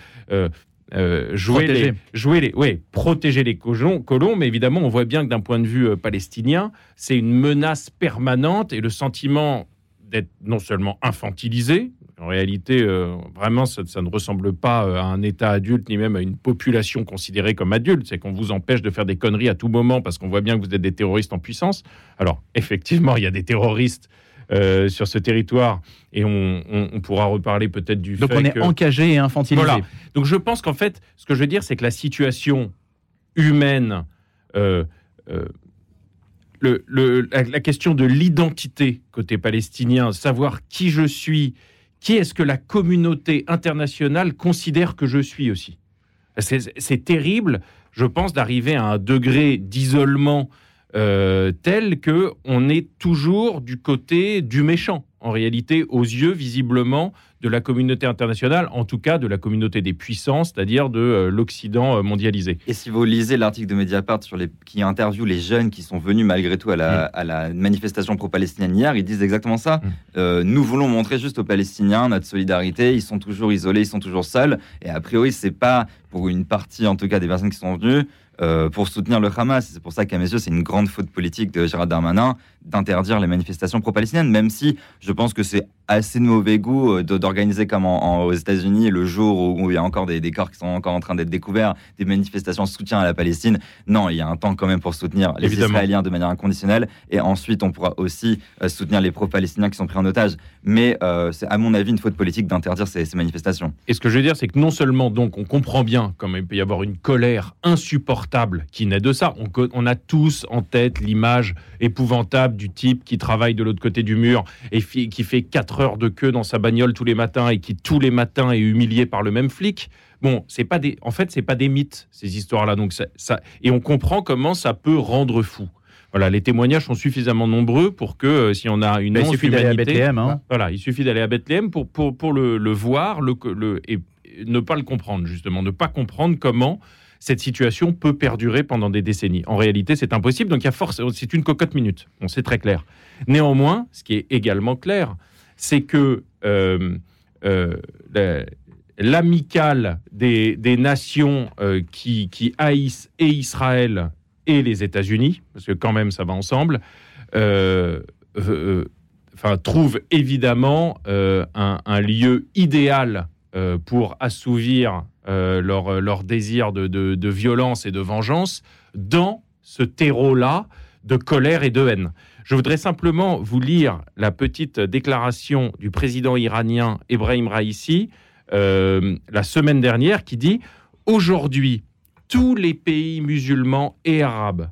euh, jouer Protéger. les, jouer les, ouais, protéger les colons, colons. Mais évidemment, on voit bien que d'un point de vue euh, palestinien, c'est une menace permanente et le sentiment d'être non seulement infantilisé, en réalité, euh, vraiment, ça, ça ne ressemble pas euh, à un État adulte, ni même à une population considérée comme adulte. C'est qu'on vous empêche de faire des conneries à tout moment parce qu'on voit bien que vous êtes des terroristes en puissance. Alors, effectivement, il y a des terroristes euh, sur ce territoire et on, on- on pourra reparler peut-être du Donc fait on est que... encagé et infantilisé. Voilà. Donc je pense qu'en fait, ce que je veux dire, c'est que la situation humaine, euh, euh, le, le- la, la question de l'identité côté palestinien, savoir qui je suis, qui est-ce que la communauté internationale considère que je suis aussi? C'est terrible, je pense, d'arriver à un degré d'isolement euh, tel que on est toujours du côté du méchant. En réalité, aux yeux visiblement de la communauté internationale, en tout cas de la communauté des puissances, c'est-à-dire de euh, l'Occident euh, mondialisé. Et si vous lisez l'article de Mediapart sur les, qui interviewe les jeunes qui sont venus malgré tout à la, à la manifestation pro-palestinienne hier, ils disent exactement ça. Euh, nous voulons montrer juste aux Palestiniens notre solidarité. Ils sont toujours isolés, ils sont toujours seuls. Et a priori, c'est pas pour une partie, en tout cas, des personnes qui sont venues. euh, pour soutenir le Hamas. C'est pour ça qu'à mes yeux, c'est une grande faute politique de Gérard Darmanin d'interdire les manifestations pro-palestiniennes, même si je pense que c'est assez de mauvais goût euh, d'organiser comme en- en- aux États-Unis le jour où, il y a encore des, des corps qui sont encore en train d'être découverts, des manifestations en soutien à la Palestine. Non, il y a un temps quand même pour soutenir les Évidemment. Israéliens de manière inconditionnelle, et ensuite on pourra aussi euh, soutenir les pro-palestiniens qui sont pris en otage. Mais euh, c'est à mon avis une faute politique d'interdire ces, ces manifestations. Et ce que je veux dire, c'est que non seulement donc on comprend bien comme il peut y avoir une colère insupportable qui naît de ça. On a tous en tête l'image épouvantable du type qui travaille de l'autre côté du mur et qui fait 4 heures de queue dans sa bagnole tous les matins et qui tous les matins est humilié par le même flic. Bon, c'est pas des, en fait, c'est pas des mythes ces histoires-là. Donc ça, ça- et on comprend comment ça peut rendre fou. Voilà, les témoignages sont suffisamment nombreux pour que euh, si on a une Mais il suffit d'aller à Bethléem, hein. Voilà, il suffit d'aller à Bethléem pour, pour, pour le, le voir le, le, et ne pas le comprendre, justement, ne pas comprendre comment cette situation peut perdurer pendant des décennies. En réalité, c'est impossible, donc il y a force, c'est une cocotte minute, on sait très clair. Néanmoins, ce qui est également clair, c'est que euh, euh, la- l'amicale des, nations euh, qui, haïssent et Israël et les États-Unis, parce que quand même ça va ensemble, euh, enfin, trouve évidemment un, lieu idéal pour assouvir euh, leur, leur désir de, violence et de vengeance dans ce terreau-là de colère et de haine. Je voudrais simplement vous lire la petite déclaration du président iranien Ebrahim Raisi euh, la semaine dernière qui dit Aujourd'hui, tous les pays musulmans et arabes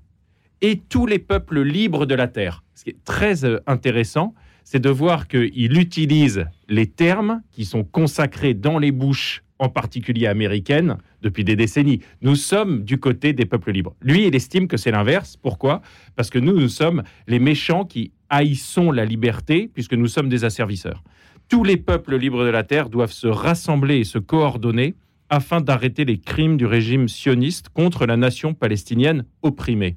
et tous les peuples libres de la terre. Ce qui est très euh, intéressant, c'est de voir qu'il utilise les termes qui sont consacrés dans les bouches, en particulier américaines, depuis des décennies. Nous sommes du côté des peuples libres. Lui, il estime que c'est l'inverse. Pourquoi? Parce que nous, nous sommes les méchants qui haïssons la liberté, puisque nous sommes des asservisseurs. Tous les peuples libres de la terre doivent se rassembler et se coordonner afin d'arrêter les crimes du régime sioniste contre la nation palestinienne opprimée.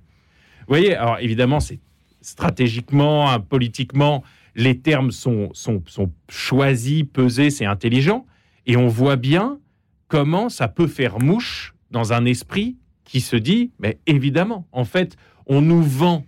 Vous voyez, alors évidemment, c'est stratégiquement, hein, politiquement, les termes sont, sont, sont choisis, pesés, c'est intelligent. Et on voit bien comment ça peut faire mouche dans un esprit qui se dit, mais évidemment, en fait, on nous vend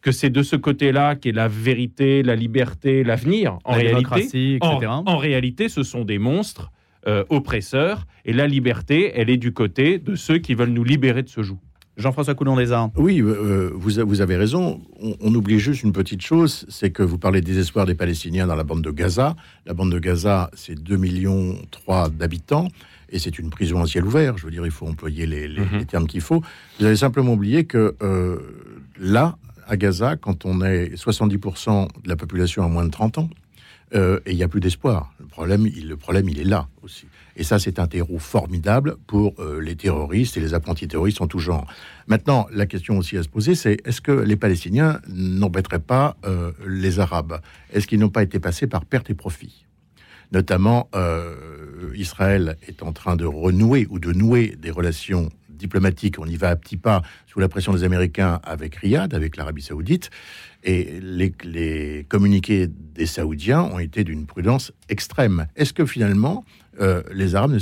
que c'est de ce côté-là qu'est la vérité, la liberté, l'avenir. En La réalité, en réalité, ce sont des monstres euh, oppresseurs, et la liberté, elle est du côté de ceux qui veulent nous libérer de ce joug. Jean-François Coulon des Arts. Oui, euh, vous, a- vous avez raison. On, on oublie juste une petite chose, c'est que vous parlez des espoirs des Palestiniens dans la bande de Gaza. La bande de Gaza, c'est 2 millions 3 d'habitants. et c'est une prison à ciel ouvert. Je veux dire, il faut employer les, les- Mhm. les termes qu'il faut. Vous avez simplement oublié que euh, là, à Gaza, quand on est 70% de la population à moins de 30 ans, euh, et il n'y a plus d'espoir. Le problème, il, le problème, il est là aussi. Et ça, c'est un terreau formidable pour euh, les terroristes et les apprentis terroristes en tout genre. Maintenant, la question aussi à se poser, c'est est-ce que les Palestiniens n'embêteraient pas euh, les Arabes? Est-ce qu'ils n'ont pas été passés par perte et profit? Notamment, Israël est en train de renouer ou de nouer des relations diplomatiques. On y va à petits pas sous la pression des Américains avec Riyad, avec l'Arabie Saoudite. Et les, les communiqués des Saoudiens ont été d'une prudence extrême. Est-ce que finalement, euh, les Arabes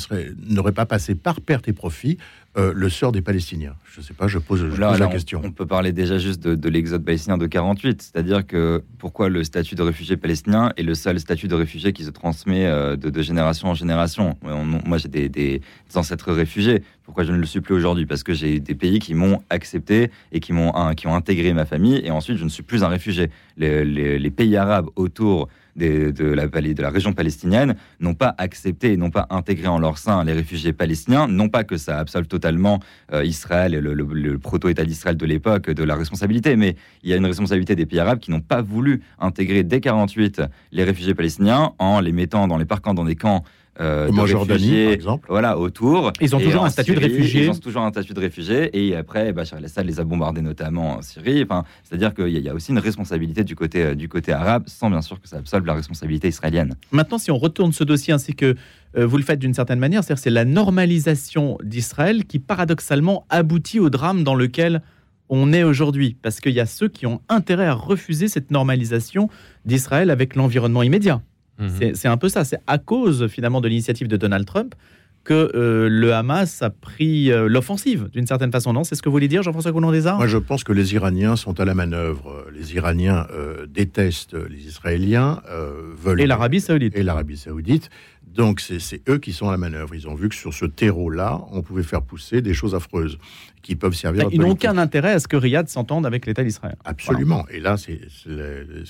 n'auraient pas passé par perte et profit euh, le sort des Palestiniens Je ne sais pas, je pose, je Là, pose là, la on- question. On, peut parler déjà juste de, de l'exode palestinien de 48, c'est-à-dire que pourquoi le statut de réfugié palestinien est le seul statut de réfugié qui se transmet euh, de, de génération en génération? On- moi, j'ai des, des ancêtres réfugiés. Pourquoi je ne le suis plus aujourd'hui? Parce que j'ai des pays qui m'ont accepté et qui m'ont qui ont intégré ma famille, et ensuite je ne suis plus un réfugié. Les, les- les pays arabes autour de, la, région palestinienne n'ont pas accepté et n'ont pas intégré en leur sein les réfugiés palestiniens. Non pas que ça absolve totalement euh, Israël et le, proto-État d'Israël de l'époque de la responsabilité, mais il y a une responsabilité des pays arabes qui n'ont pas voulu intégrer dès 48 les réfugiés palestiniens en les mettant dans les parquants dans des camps. Euh, Comme de en Jordanie, réfugiés, par exemple. Voilà, autour. Ils ont Et toujours un statut de réfugié. Ils ont toujours un statut de réfugié. Et après, Bachar el-Assad les a bombardés, notamment en Syrie. Enfin, C'est-à-dire qu'il y, a- il y a aussi une responsabilité du côté, euh, du côté arabe, sans bien sûr que ça absolve la responsabilité israélienne. Maintenant, si on retourne ce dossier ainsi que euh, vous le faites d'une certaine manière, c'est-à-dire c'est la normalisation d'Israël qui paradoxalement aboutit au drame dans lequel on est aujourd'hui. Parce qu'il y a ceux qui ont intérêt à refuser cette normalisation d'Israël avec l'environnement immédiat. Mhm. C'est- un peu ça. C'est à cause finalement de l'initiative de Donald Trump que euh, le Hamas a pris euh, l'offensive d'une certaine façon. Non, c'est ce que vous voulez dire, Jean-François Coulon des Arts? Moi, je pense que les Iraniens sont à la manœuvre. Les Iraniens euh, détestent les Israéliens, euh, veulent Et l'Arabie Saoudite. et l'Arabie Saoudite. Donc, c'est eux qui sont à la manœuvre. Ils ont vu que sur ce terreau-là, on pouvait faire pousser des choses affreuses qui peuvent servir. à Ils n'ont aucun intérêt à ce que Riyad s'entende avec l'État d'Israël. Absolument. Et là, c'est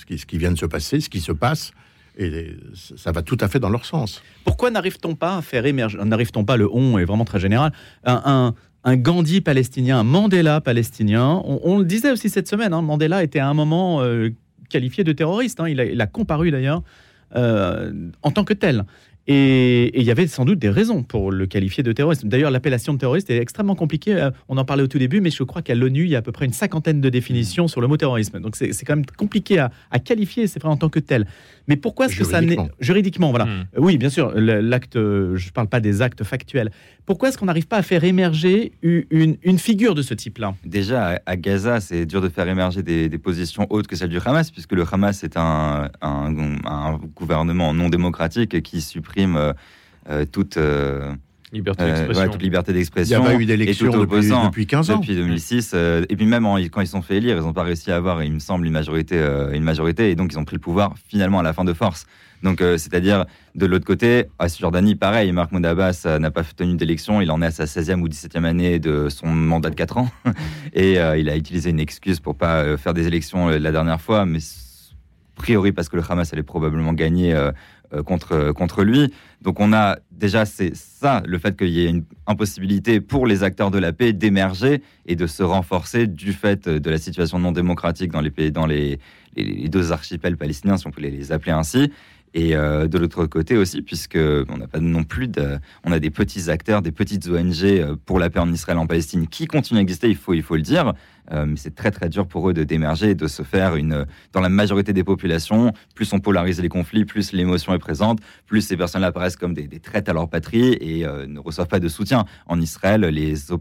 qui, ce qui vient de se passer, ce qui se passe, et ça va tout à fait dans leur sens. Pourquoi n'arrive-t-on pas à faire émerger, n'arrive-t-on pas, le on est vraiment très général, un, Gandhi palestinien, un Mandela palestinien On, le disait aussi cette semaine, hein, Mandela était à un moment euh, qualifié de terroriste, hein, il, a, il a comparu d'ailleurs euh, en tant que tel. Et il y avait sans doute des raisons pour le qualifier de terroriste. D'ailleurs, l'appellation de terroriste est extrêmement compliquée. Euh, On en parlait au tout début, mais je crois qu'à l'ONU, il y a à peu près une cinquantaine de définitions sur le mot terrorisme. Donc c'est quand même compliqué à, à qualifier, c'est vrai, en tant que tel. Mais pourquoi est-ce que ça n'est... Juridiquement. Juridiquement, voilà. Mhm. Euh, Oui, bien sûr, l'acte, euh, je ne parle pas des actes factuels. Pourquoi est-ce qu'on n'arrive pas à faire émerger une, une figure de ce type-là? Déjà, à- à Gaza, c'est dur de faire émerger des, des positions autres que celles du Hamas, puisque le Hamas est un, un- un gouvernement non démocratique qui supprime euh, euh, toute, euh, Liberté euh, d'expression. ouais, toute liberté Il n'y d'expression. a pas eu d'élection depuis, depuis 15 ans. Depuis 2006. euh, et puis même en- quand ils sont fait élire, ils n'ont pas réussi à avoir, il me semble, une majorité, euh, une majorité. Et donc ils ont pris le pouvoir finalement à la fin de force. Donc euh, c'est-à-dire de l'autre côté, à Cisjordanie, pareil, Mahmoud Abbas euh, n'a pas tenu d'élection. Il en est à sa 16e ou 17e année de son mandat de 4 ans. Et euh, il a utilisé une excuse pour pas euh, faire des élections la dernière fois. Mais a priori parce que le Hamas allait probablement gagner contre, contre lui. Donc on a déjà c'est ça, le fait qu'il y ait une impossibilité pour les acteurs de la paix d'émerger et de se renforcer du fait de la situation non démocratique dans les pays, dans les, deux archipels palestiniens, si on peut les appeler ainsi. Et euh, de l'autre côté aussi, puisque on n'a pas non plus de, on a des petits acteurs, des petites ONG euh, pour la paix en Israël, en Palestine, qui continuent à exister. Il faut, il faut le dire. Euh, mais c'est très très dur pour eux de d'émerger et de se faire une. Dans la majorité des populations, plus on polarise les conflits, plus l'émotion est présente, plus ces personnes-là apparaissent comme des, des traites à leur patrie et ne reçoivent pas de soutien. En Israël, les,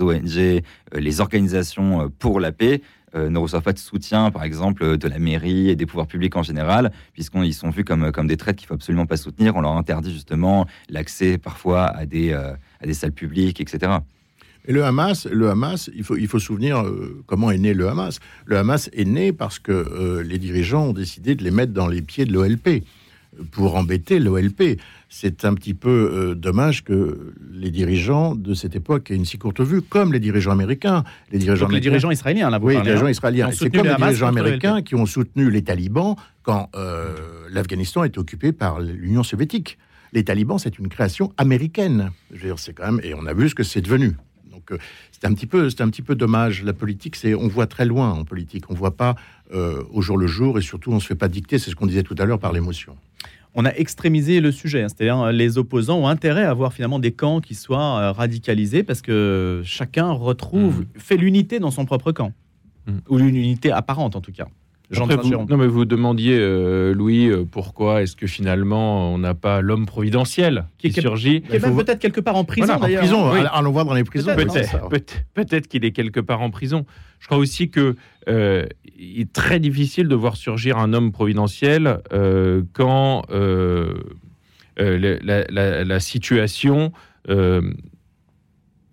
ONG, les organisations pour la paix ne reçoivent pas de soutien, par exemple, euh, de la mairie et des pouvoirs publics en général, puisqu'ils sont vus comme, comme des traites qu'il faut absolument pas soutenir. On leur interdit justement l'accès parfois à des, euh, à des salles publiques, etc. Et le Hamas, le Hamas, il faut, il faut souvenir euh, comment est né le Hamas. Le Hamas est né parce que euh, les dirigeants ont décidé de les mettre dans les pieds de l'OLP euh, pour embêter l'OLP. C'est un petit peu euh, dommage que les dirigeants de cette époque aient une si courte vue, comme les dirigeants américains. Les dirigeants, Donc les américains- dirigeants israéliens, là, vous oui, parlez, les dirigeants hein, israéliens. C'est comme le les dirigeants américains qui ont soutenu les talibans quand euh, l'Afghanistan était occupé par l'Union soviétique. Les talibans, c'est une création américaine. Je veux dire, c'est quand même, et on a vu ce que c'est devenu. Donc, euh, c'est un petit peu, c'est un petit peu dommage. La politique, c'est, on voit très loin en politique. On voit pas euh, au jour le jour, et surtout, on se fait pas dicter. C'est ce qu'on disait tout à l'heure par l'émotion. On a extrémisé le sujet, hein. c'est-à-dire euh, les opposants ont intérêt à avoir finalement des camps qui soient radicalisés parce que chacun retrouve, fait l'unité dans son propre camp, ou l'unité apparente en tout cas. Jean de Après, vous, non, mais vous demandiez, euh, Louis, euh, pourquoi est-ce que finalement on n'a pas l'homme providentiel qui, surgit Qui est même peut-être quelque part en prison Voilà, en prison, Oui. allons- voir dans les prisons. Peut-être, Peut-être peut- peut-être qu'il est quelque part en prison. Je crois aussi que euh, il est très difficile de voir surgir un homme providentiel euh, quand euh, euh, la, la- la- la situation, euh,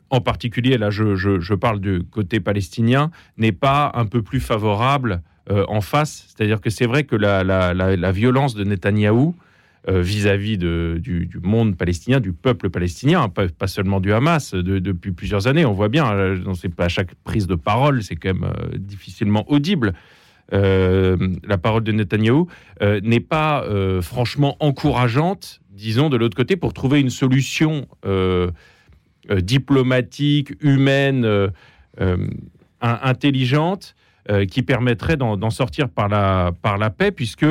en particulier là, je, je- je parle du côté palestinien, n'est pas un peu plus favorable euh, en face. C'est-à-dire que c'est vrai que la, violence de Netanyahou euh, vis-à-vis du, monde palestinien, du peuple palestinien, hein, pas, seulement du Hamas, de- depuis plusieurs années. On voit bien, euh, on sait pas à chaque prise de parole, c'est quand même euh, difficilement audible. Euh, la parole de Netanyahou euh, n'est pas euh, franchement encourageante, disons, de l'autre côté, pour trouver une solution euh, euh, diplomatique, humaine, euh, euh, in- intelligente, euh, qui permettrait d'en sortir par la, par la paix, puisque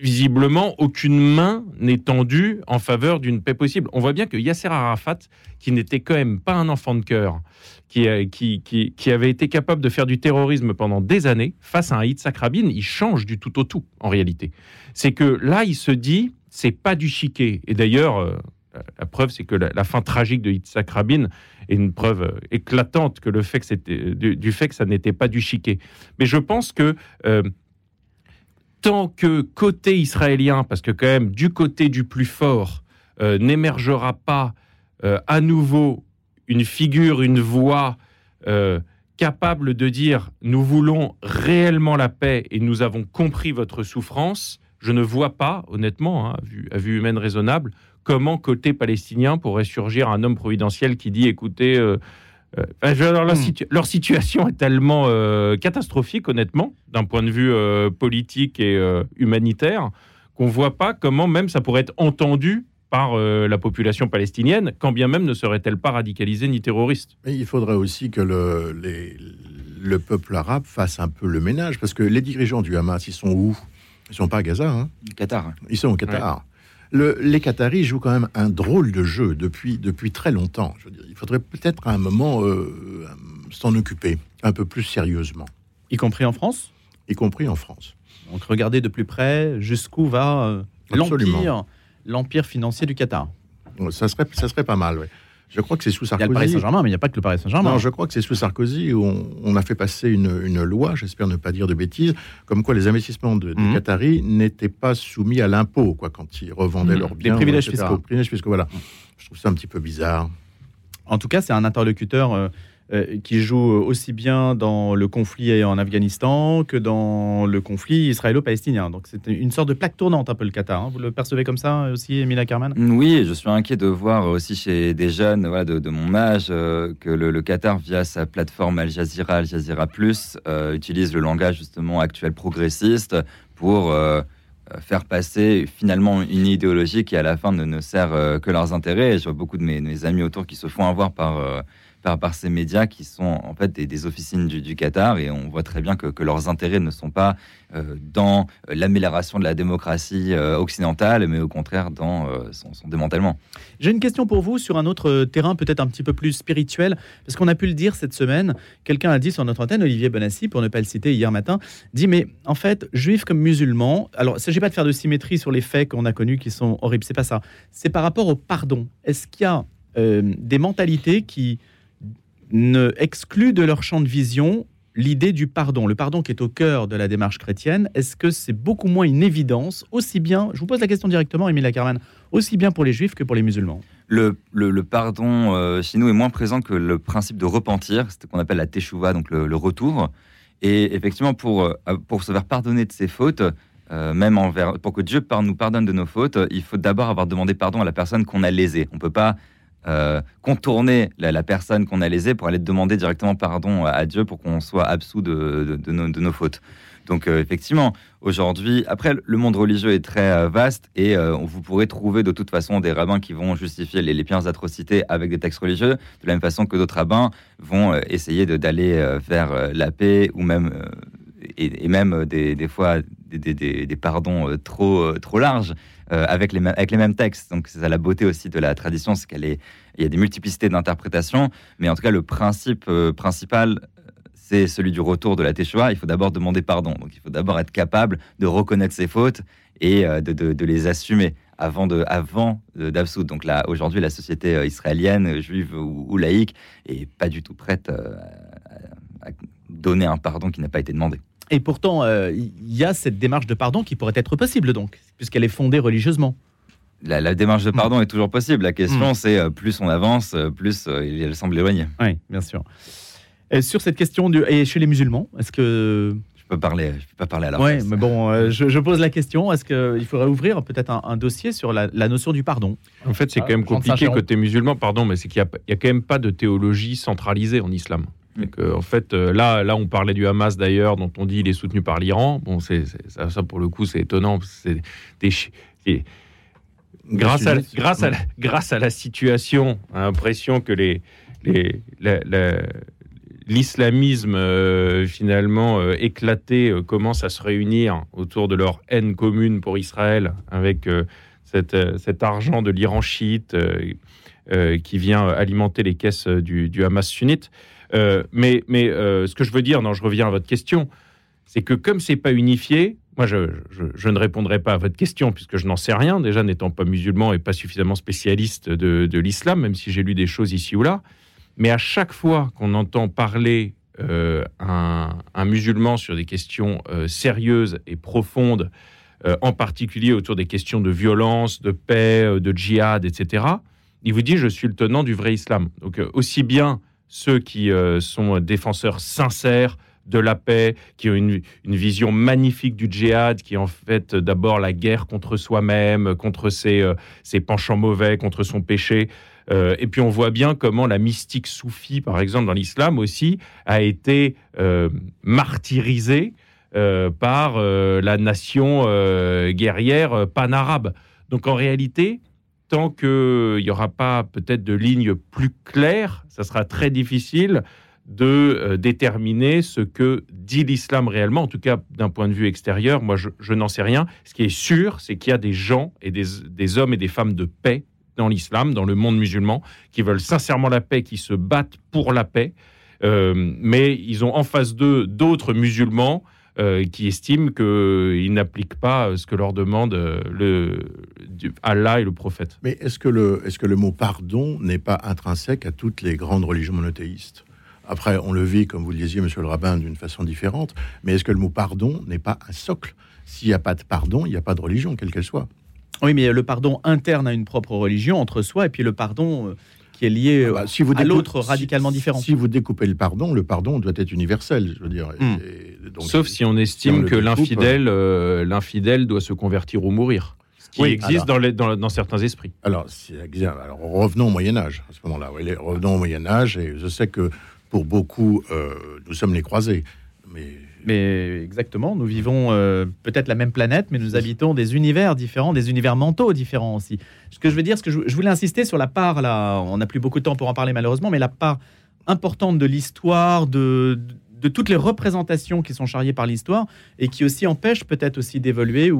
visiblement, aucune main n'est tendue en faveur d'une paix possible. On voit bien que Yasser Arafat, qui n'était quand même pas un enfant de cœur, qui, euh, qui, qui, qui avait été capable de faire du terrorisme pendant des années, face à un Yitzhak Rabin, il change du tout au tout, en réalité. C'est que là, il se dit, c'est pas du chiquet. Et d'ailleurs, euh, la- preuve, c'est que la, fin tragique de Yitzhak Rabin est une preuve euh, éclatante que le fait que c'était, du, du fait que ça n'était pas du chiquet. Mais je pense que euh, tant que côté israélien, parce que quand même du côté du plus fort, euh, n'émergera pas euh, à nouveau une figure, une voix euh, capable de dire nous voulons réellement la paix et nous avons compris votre souffrance, je ne vois pas, honnêtement, hein, à vue humaine raisonnable, comment côté palestinien pourrait surgir un homme providentiel qui dit écoutez, euh, euh, dire, leur, situ- leur situation est tellement euh, catastrophique, honnêtement, d'un point de vue euh, politique et euh, humanitaire, qu'on voit pas comment même ça pourrait être entendu par euh, la population palestinienne, quand bien même ne serait-elle pas radicalisée ni terroriste. Mais il faudrait aussi que le, les- le peuple arabe fasse un peu le ménage, parce que les dirigeants du Hamas, ils sont où? Ils sont pas à Gaza, hein? Qatar. Ils sont au Qatar. Le- les Qataris jouent quand même un drôle de jeu depuis, depuis très longtemps. Je veux dire, il faudrait peut-être à un moment euh, s'en occuper un peu plus sérieusement. Y compris en France? Y compris en France. Donc regardez de plus près jusqu'où va euh, l'empire, l'empire financier du Qatar. Ça serait, ça serait pas mal, oui. Je crois que c'est sous Il y a Sarkozy. le Paris Saint-Germain, mais il n'y a pas que le Paris Saint-Germain. Non, je crois que c'est sous Sarkozy où on, on a fait passer une, une loi, j'espère ne pas dire de bêtises, comme quoi les investissements de, des Mhm. Qataris n'étaient pas soumis à l'impôt, quoi, quand ils revendaient Mhm. leurs Des biens. privilèges etc. fiscaux. Privilèges fiscaux, voilà. Je trouve ça un petit peu bizarre. En tout cas, c'est un interlocuteur euh, euh, qui joue aussi bien dans le conflit en Afghanistan que dans le conflit israélo-palestinien. Donc c'est une sorte de plaque tournante un peu le Qatar. hein. Vous le percevez comme ça aussi, Emilia Kerman Oui, je suis inquiet de voir aussi chez des jeunes de, mon âge euh, que le, Qatar, via sa plateforme Al Jazeera, Al Jazeera Plus, euh, utilise le langage justement actuel progressiste pour euh, euh, faire passer finalement une idéologie qui à la fin ne, sert euh, que leurs intérêts. Je vois beaucoup de mes amis autour qui se font avoir par... par, ces médias qui sont en fait des, officines du, Qatar et on voit très bien que, leurs intérêts ne sont pas euh, dans l'amélioration de la démocratie euh, occidentale, mais au contraire dans euh, son, démantèlement. J'ai une question pour vous sur un autre terrain peut-être un petit peu plus spirituel, parce qu'on a pu le dire cette semaine. Quelqu'un a dit sur notre antenne, Olivier Bonassi, pour ne pas le citer hier matin, dit mais en fait, juifs comme musulmans, alors il ne s'agit pas de faire de symétrie sur les faits qu'on a connus qui sont horribles, c'est pas ça. C'est par rapport au pardon. Est-ce qu'il y a des mentalités qui ne excluent de leur champ de vision l'idée du pardon, le pardon qui est au cœur de la démarche chrétienne, est-ce que c'est beaucoup moins une évidence, aussi bien, je vous pose la question directement, Emilia Carman, aussi bien pour les juifs que pour les musulmans? Le, pardon euh, chez nous est moins présent que le principe de repentir, ce qu'on appelle la teshuva, donc le, retour. Et effectivement, pour, euh, pour se faire pardonner de ses fautes, euh, même envers, pour que Dieu nous pardonne de nos fautes, il faut d'abord avoir demandé pardon à la personne qu'on a lésée. On ne peut pas euh, contourner la, personne qu'on a lésée pour aller demander directement pardon à Dieu pour qu'on soit absous de, nos, de nos fautes. Donc euh, effectivement, aujourd'hui, après le monde religieux est très euh, vaste et vous pourrez trouver de toute façon des rabbins qui vont justifier les, les pires atrocités avec des textes religieux, de la même façon que d'autres rabbins vont essayer d'aller vers la paix ou même et, même des, des fois des, des- des- pardons trop trop larges euh, avec les mêmes textes. Donc c'est ça la beauté aussi de la tradition, c'est qu'elle est il y a des multiplicités d'interprétations, mais en tout cas le principe euh, principal c'est celui du retour de la Teshuvah. Il faut d'abord demander pardon. Donc, il faut d'abord être capable de reconnaître ses fautes et euh, de, les assumer avant de d'absoudre. Donc là, aujourd'hui, la société euh, israélienne, euh, juive ou, laïque, est pas du tout prête euh, à donner un pardon qui n'a pas été demandé. Et pourtant, euh, il y a cette démarche de pardon qui pourrait être possible, donc, puisqu'elle est fondée religieusement. La, la démarche de pardon est toujours possible. La question, Mm. c'est euh, plus on avance, euh, plus euh, elle semble éloignée. Oui, bien sûr. Et sur cette question, du, et chez les musulmans, est-ce que... Je peux parler, je peux pas parler à la Oui, mais bon, euh, je, je pose la question, est-ce qu'il faudrait ouvrir peut-être un, un dossier sur la, la notion du pardon? En fait, c'est Ah, quand même Jean de compliqué côté musulman, pardon, mais c'est qu'il n'y a, quand même pas de théologie centralisée en islam. Mm. Donc, euh, en fait, euh, là, là, on parlait du Hamas d'ailleurs, dont on dit il est soutenu par l'Iran. Bon, c'est c'est- ça, ça, pour le coup, c'est étonnant. C'est des grâce à, grâce à, la, grâce à la situation, on a l'impression que les, les, la- la- l'islamisme euh, finalement euh, éclaté euh, commence à se réunir autour de leur haine commune pour Israël avec cette, cet argent de l'Iran chiite qui vient alimenter les caisses du, du Hamas sunnite. Euh, mais euh, ce que je veux dire, non, je reviens à votre question, c'est que comme c'est pas unifié, moi je, ne répondrai pas à votre question puisque je n'en sais rien, déjà n'étant pas musulman et pas suffisamment spécialiste de, l'islam, même si j'ai lu des choses ici ou là. Mais à chaque fois qu'on entend parler euh, un, musulman sur des questions euh, sérieuses et profondes, en particulier autour des questions de violence, de paix, de djihad, etc., il vous dit je suis le tenant du vrai islam. Donc aussi bien ceux qui euh, sont défenseurs sincères de la paix, qui ont une, vision magnifique du djihad, qui en fait d'abord la guerre contre soi-même, contre ses, euh, penchants mauvais, contre son péché. Euh, et puis on voit bien comment la mystique soufie, par exemple, dans l'islam aussi, a été euh, martyrisée euh, par euh, la nation euh, guerrière euh, pan-arabe. Donc en réalité, tant qu'il n'y aura pas peut-être de ligne plus claire, ça sera très difficile de euh, déterminer ce que dit l'islam réellement, en tout cas d'un point de vue extérieur. Moi, je, n'en sais rien. Ce qui est sûr, c'est qu'il y a des gens et des, des hommes et des femmes de paix dans l'islam, dans le monde musulman, qui veulent sincèrement la paix, qui se battent pour la paix. Euh, mais ils ont en face d'eux d'autres musulmans euh, qui estiment qu'ils n'appliquent pas ce que leur demande euh, le, du- Allah et le prophète. Mais est-ce que, le, est-ce que le mot pardon n'est pas intrinsèque à toutes les grandes religions monothéistes? Après, on le vit, comme vous le disiez, monsieur le rabbin, d'une façon différente, mais est-ce que le mot pardon n'est pas un socle? S'il n'y a pas de pardon, il n'y a pas de religion, quelle qu'elle soit. Oui, mais le pardon interne à une propre religion entre soi et puis le pardon euh, qui est lié Ah bah, si vous à l'autre radicalement si- différent. Si vous découpez le pardon, le pardon doit être universel, je veux dire. Hmm. Et donc, Sauf si on si estime on que l'infidèle euh, l'infidèle doit se convertir ou mourir. Ce qui Oui, existe alors- dans, les- dans- dans certains esprits. Alors, alors, revenons au Moyen Âge à ce moment-là. Oui, les- revenons au Moyen Âge, et je sais que pour beaucoup, euh, nous sommes les croisés. Mais exactement, nous vivons euh, peut-être la même planète, mais nous habitons des univers différents, des univers mentaux différents aussi. Ce que je veux dire, ce que je, voulais insister sur la part, là, on n'a plus beaucoup de temps pour en parler malheureusement, mais la part importante de l'histoire, de, toutes les représentations qui sont charriées par l'histoire et qui aussi empêchent peut-être aussi d'évoluer.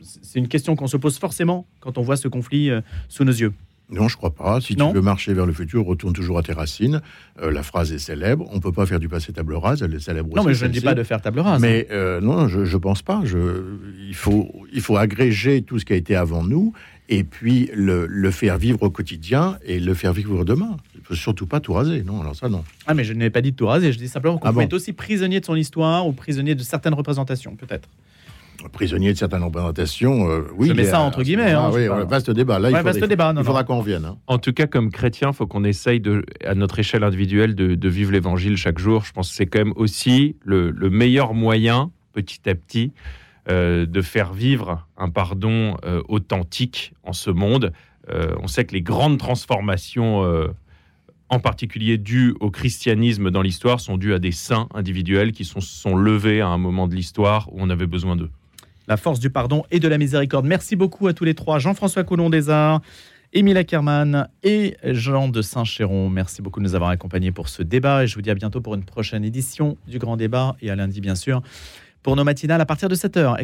C'est une question qu'on se pose forcément quand on voit ce conflit euh, sous nos yeux. Non, je crois pas. Si Non. tu veux marcher vers le futur, retourne toujours à tes racines. Euh, la phrase est célèbre. On peut pas faire du passé table rase. Elle est célèbre Non, aussi, mais je ne dis pas de faire table rase. Mais euh, non, je, je pense pas. Je, il, faut, il faut agréger tout ce qui a été avant nous et puis le, le faire vivre au quotidien et le faire vivre demain. Il faut surtout pas tout raser. Non, alors ça, non. Ah, mais je n'ai pas dit de tout raser, je dis simplement qu'on Ah peut bon être aussi prisonnier de son histoire ou prisonnier de certaines représentations, peut-être. Prisonnier de certaines représentations, euh, oui. Je mets ça entre ce guillemets, hein, oui, ouais, vaste débat. Là, il Ouais, faudra, vaste débat, non, il faudra non. qu'on revienne. hein. En tout cas, comme chrétien, il faut qu'on essaye de, à notre échelle individuelle de, de vivre l'évangile chaque jour. Je pense que c'est quand même aussi le, le meilleur moyen, petit à petit, euh, de faire vivre un pardon euh, authentique en ce monde, Euh, on sait que les grandes transformations, euh, en particulier dues au christianisme dans l'histoire, sont dues à des saints individuels qui sont, sont levés à un moment de l'histoire où on avait besoin d'eux. La force du pardon et de la miséricorde. Merci beaucoup à tous les trois. Jean-François Coulon des Arts, Émile Ackermann et Jean de Saint-Chéron. Merci beaucoup de nous avoir accompagnés pour ce débat et je vous dis à bientôt pour une prochaine édition du Grand Débat et à lundi bien sûr pour nos matinales à partir de 7h.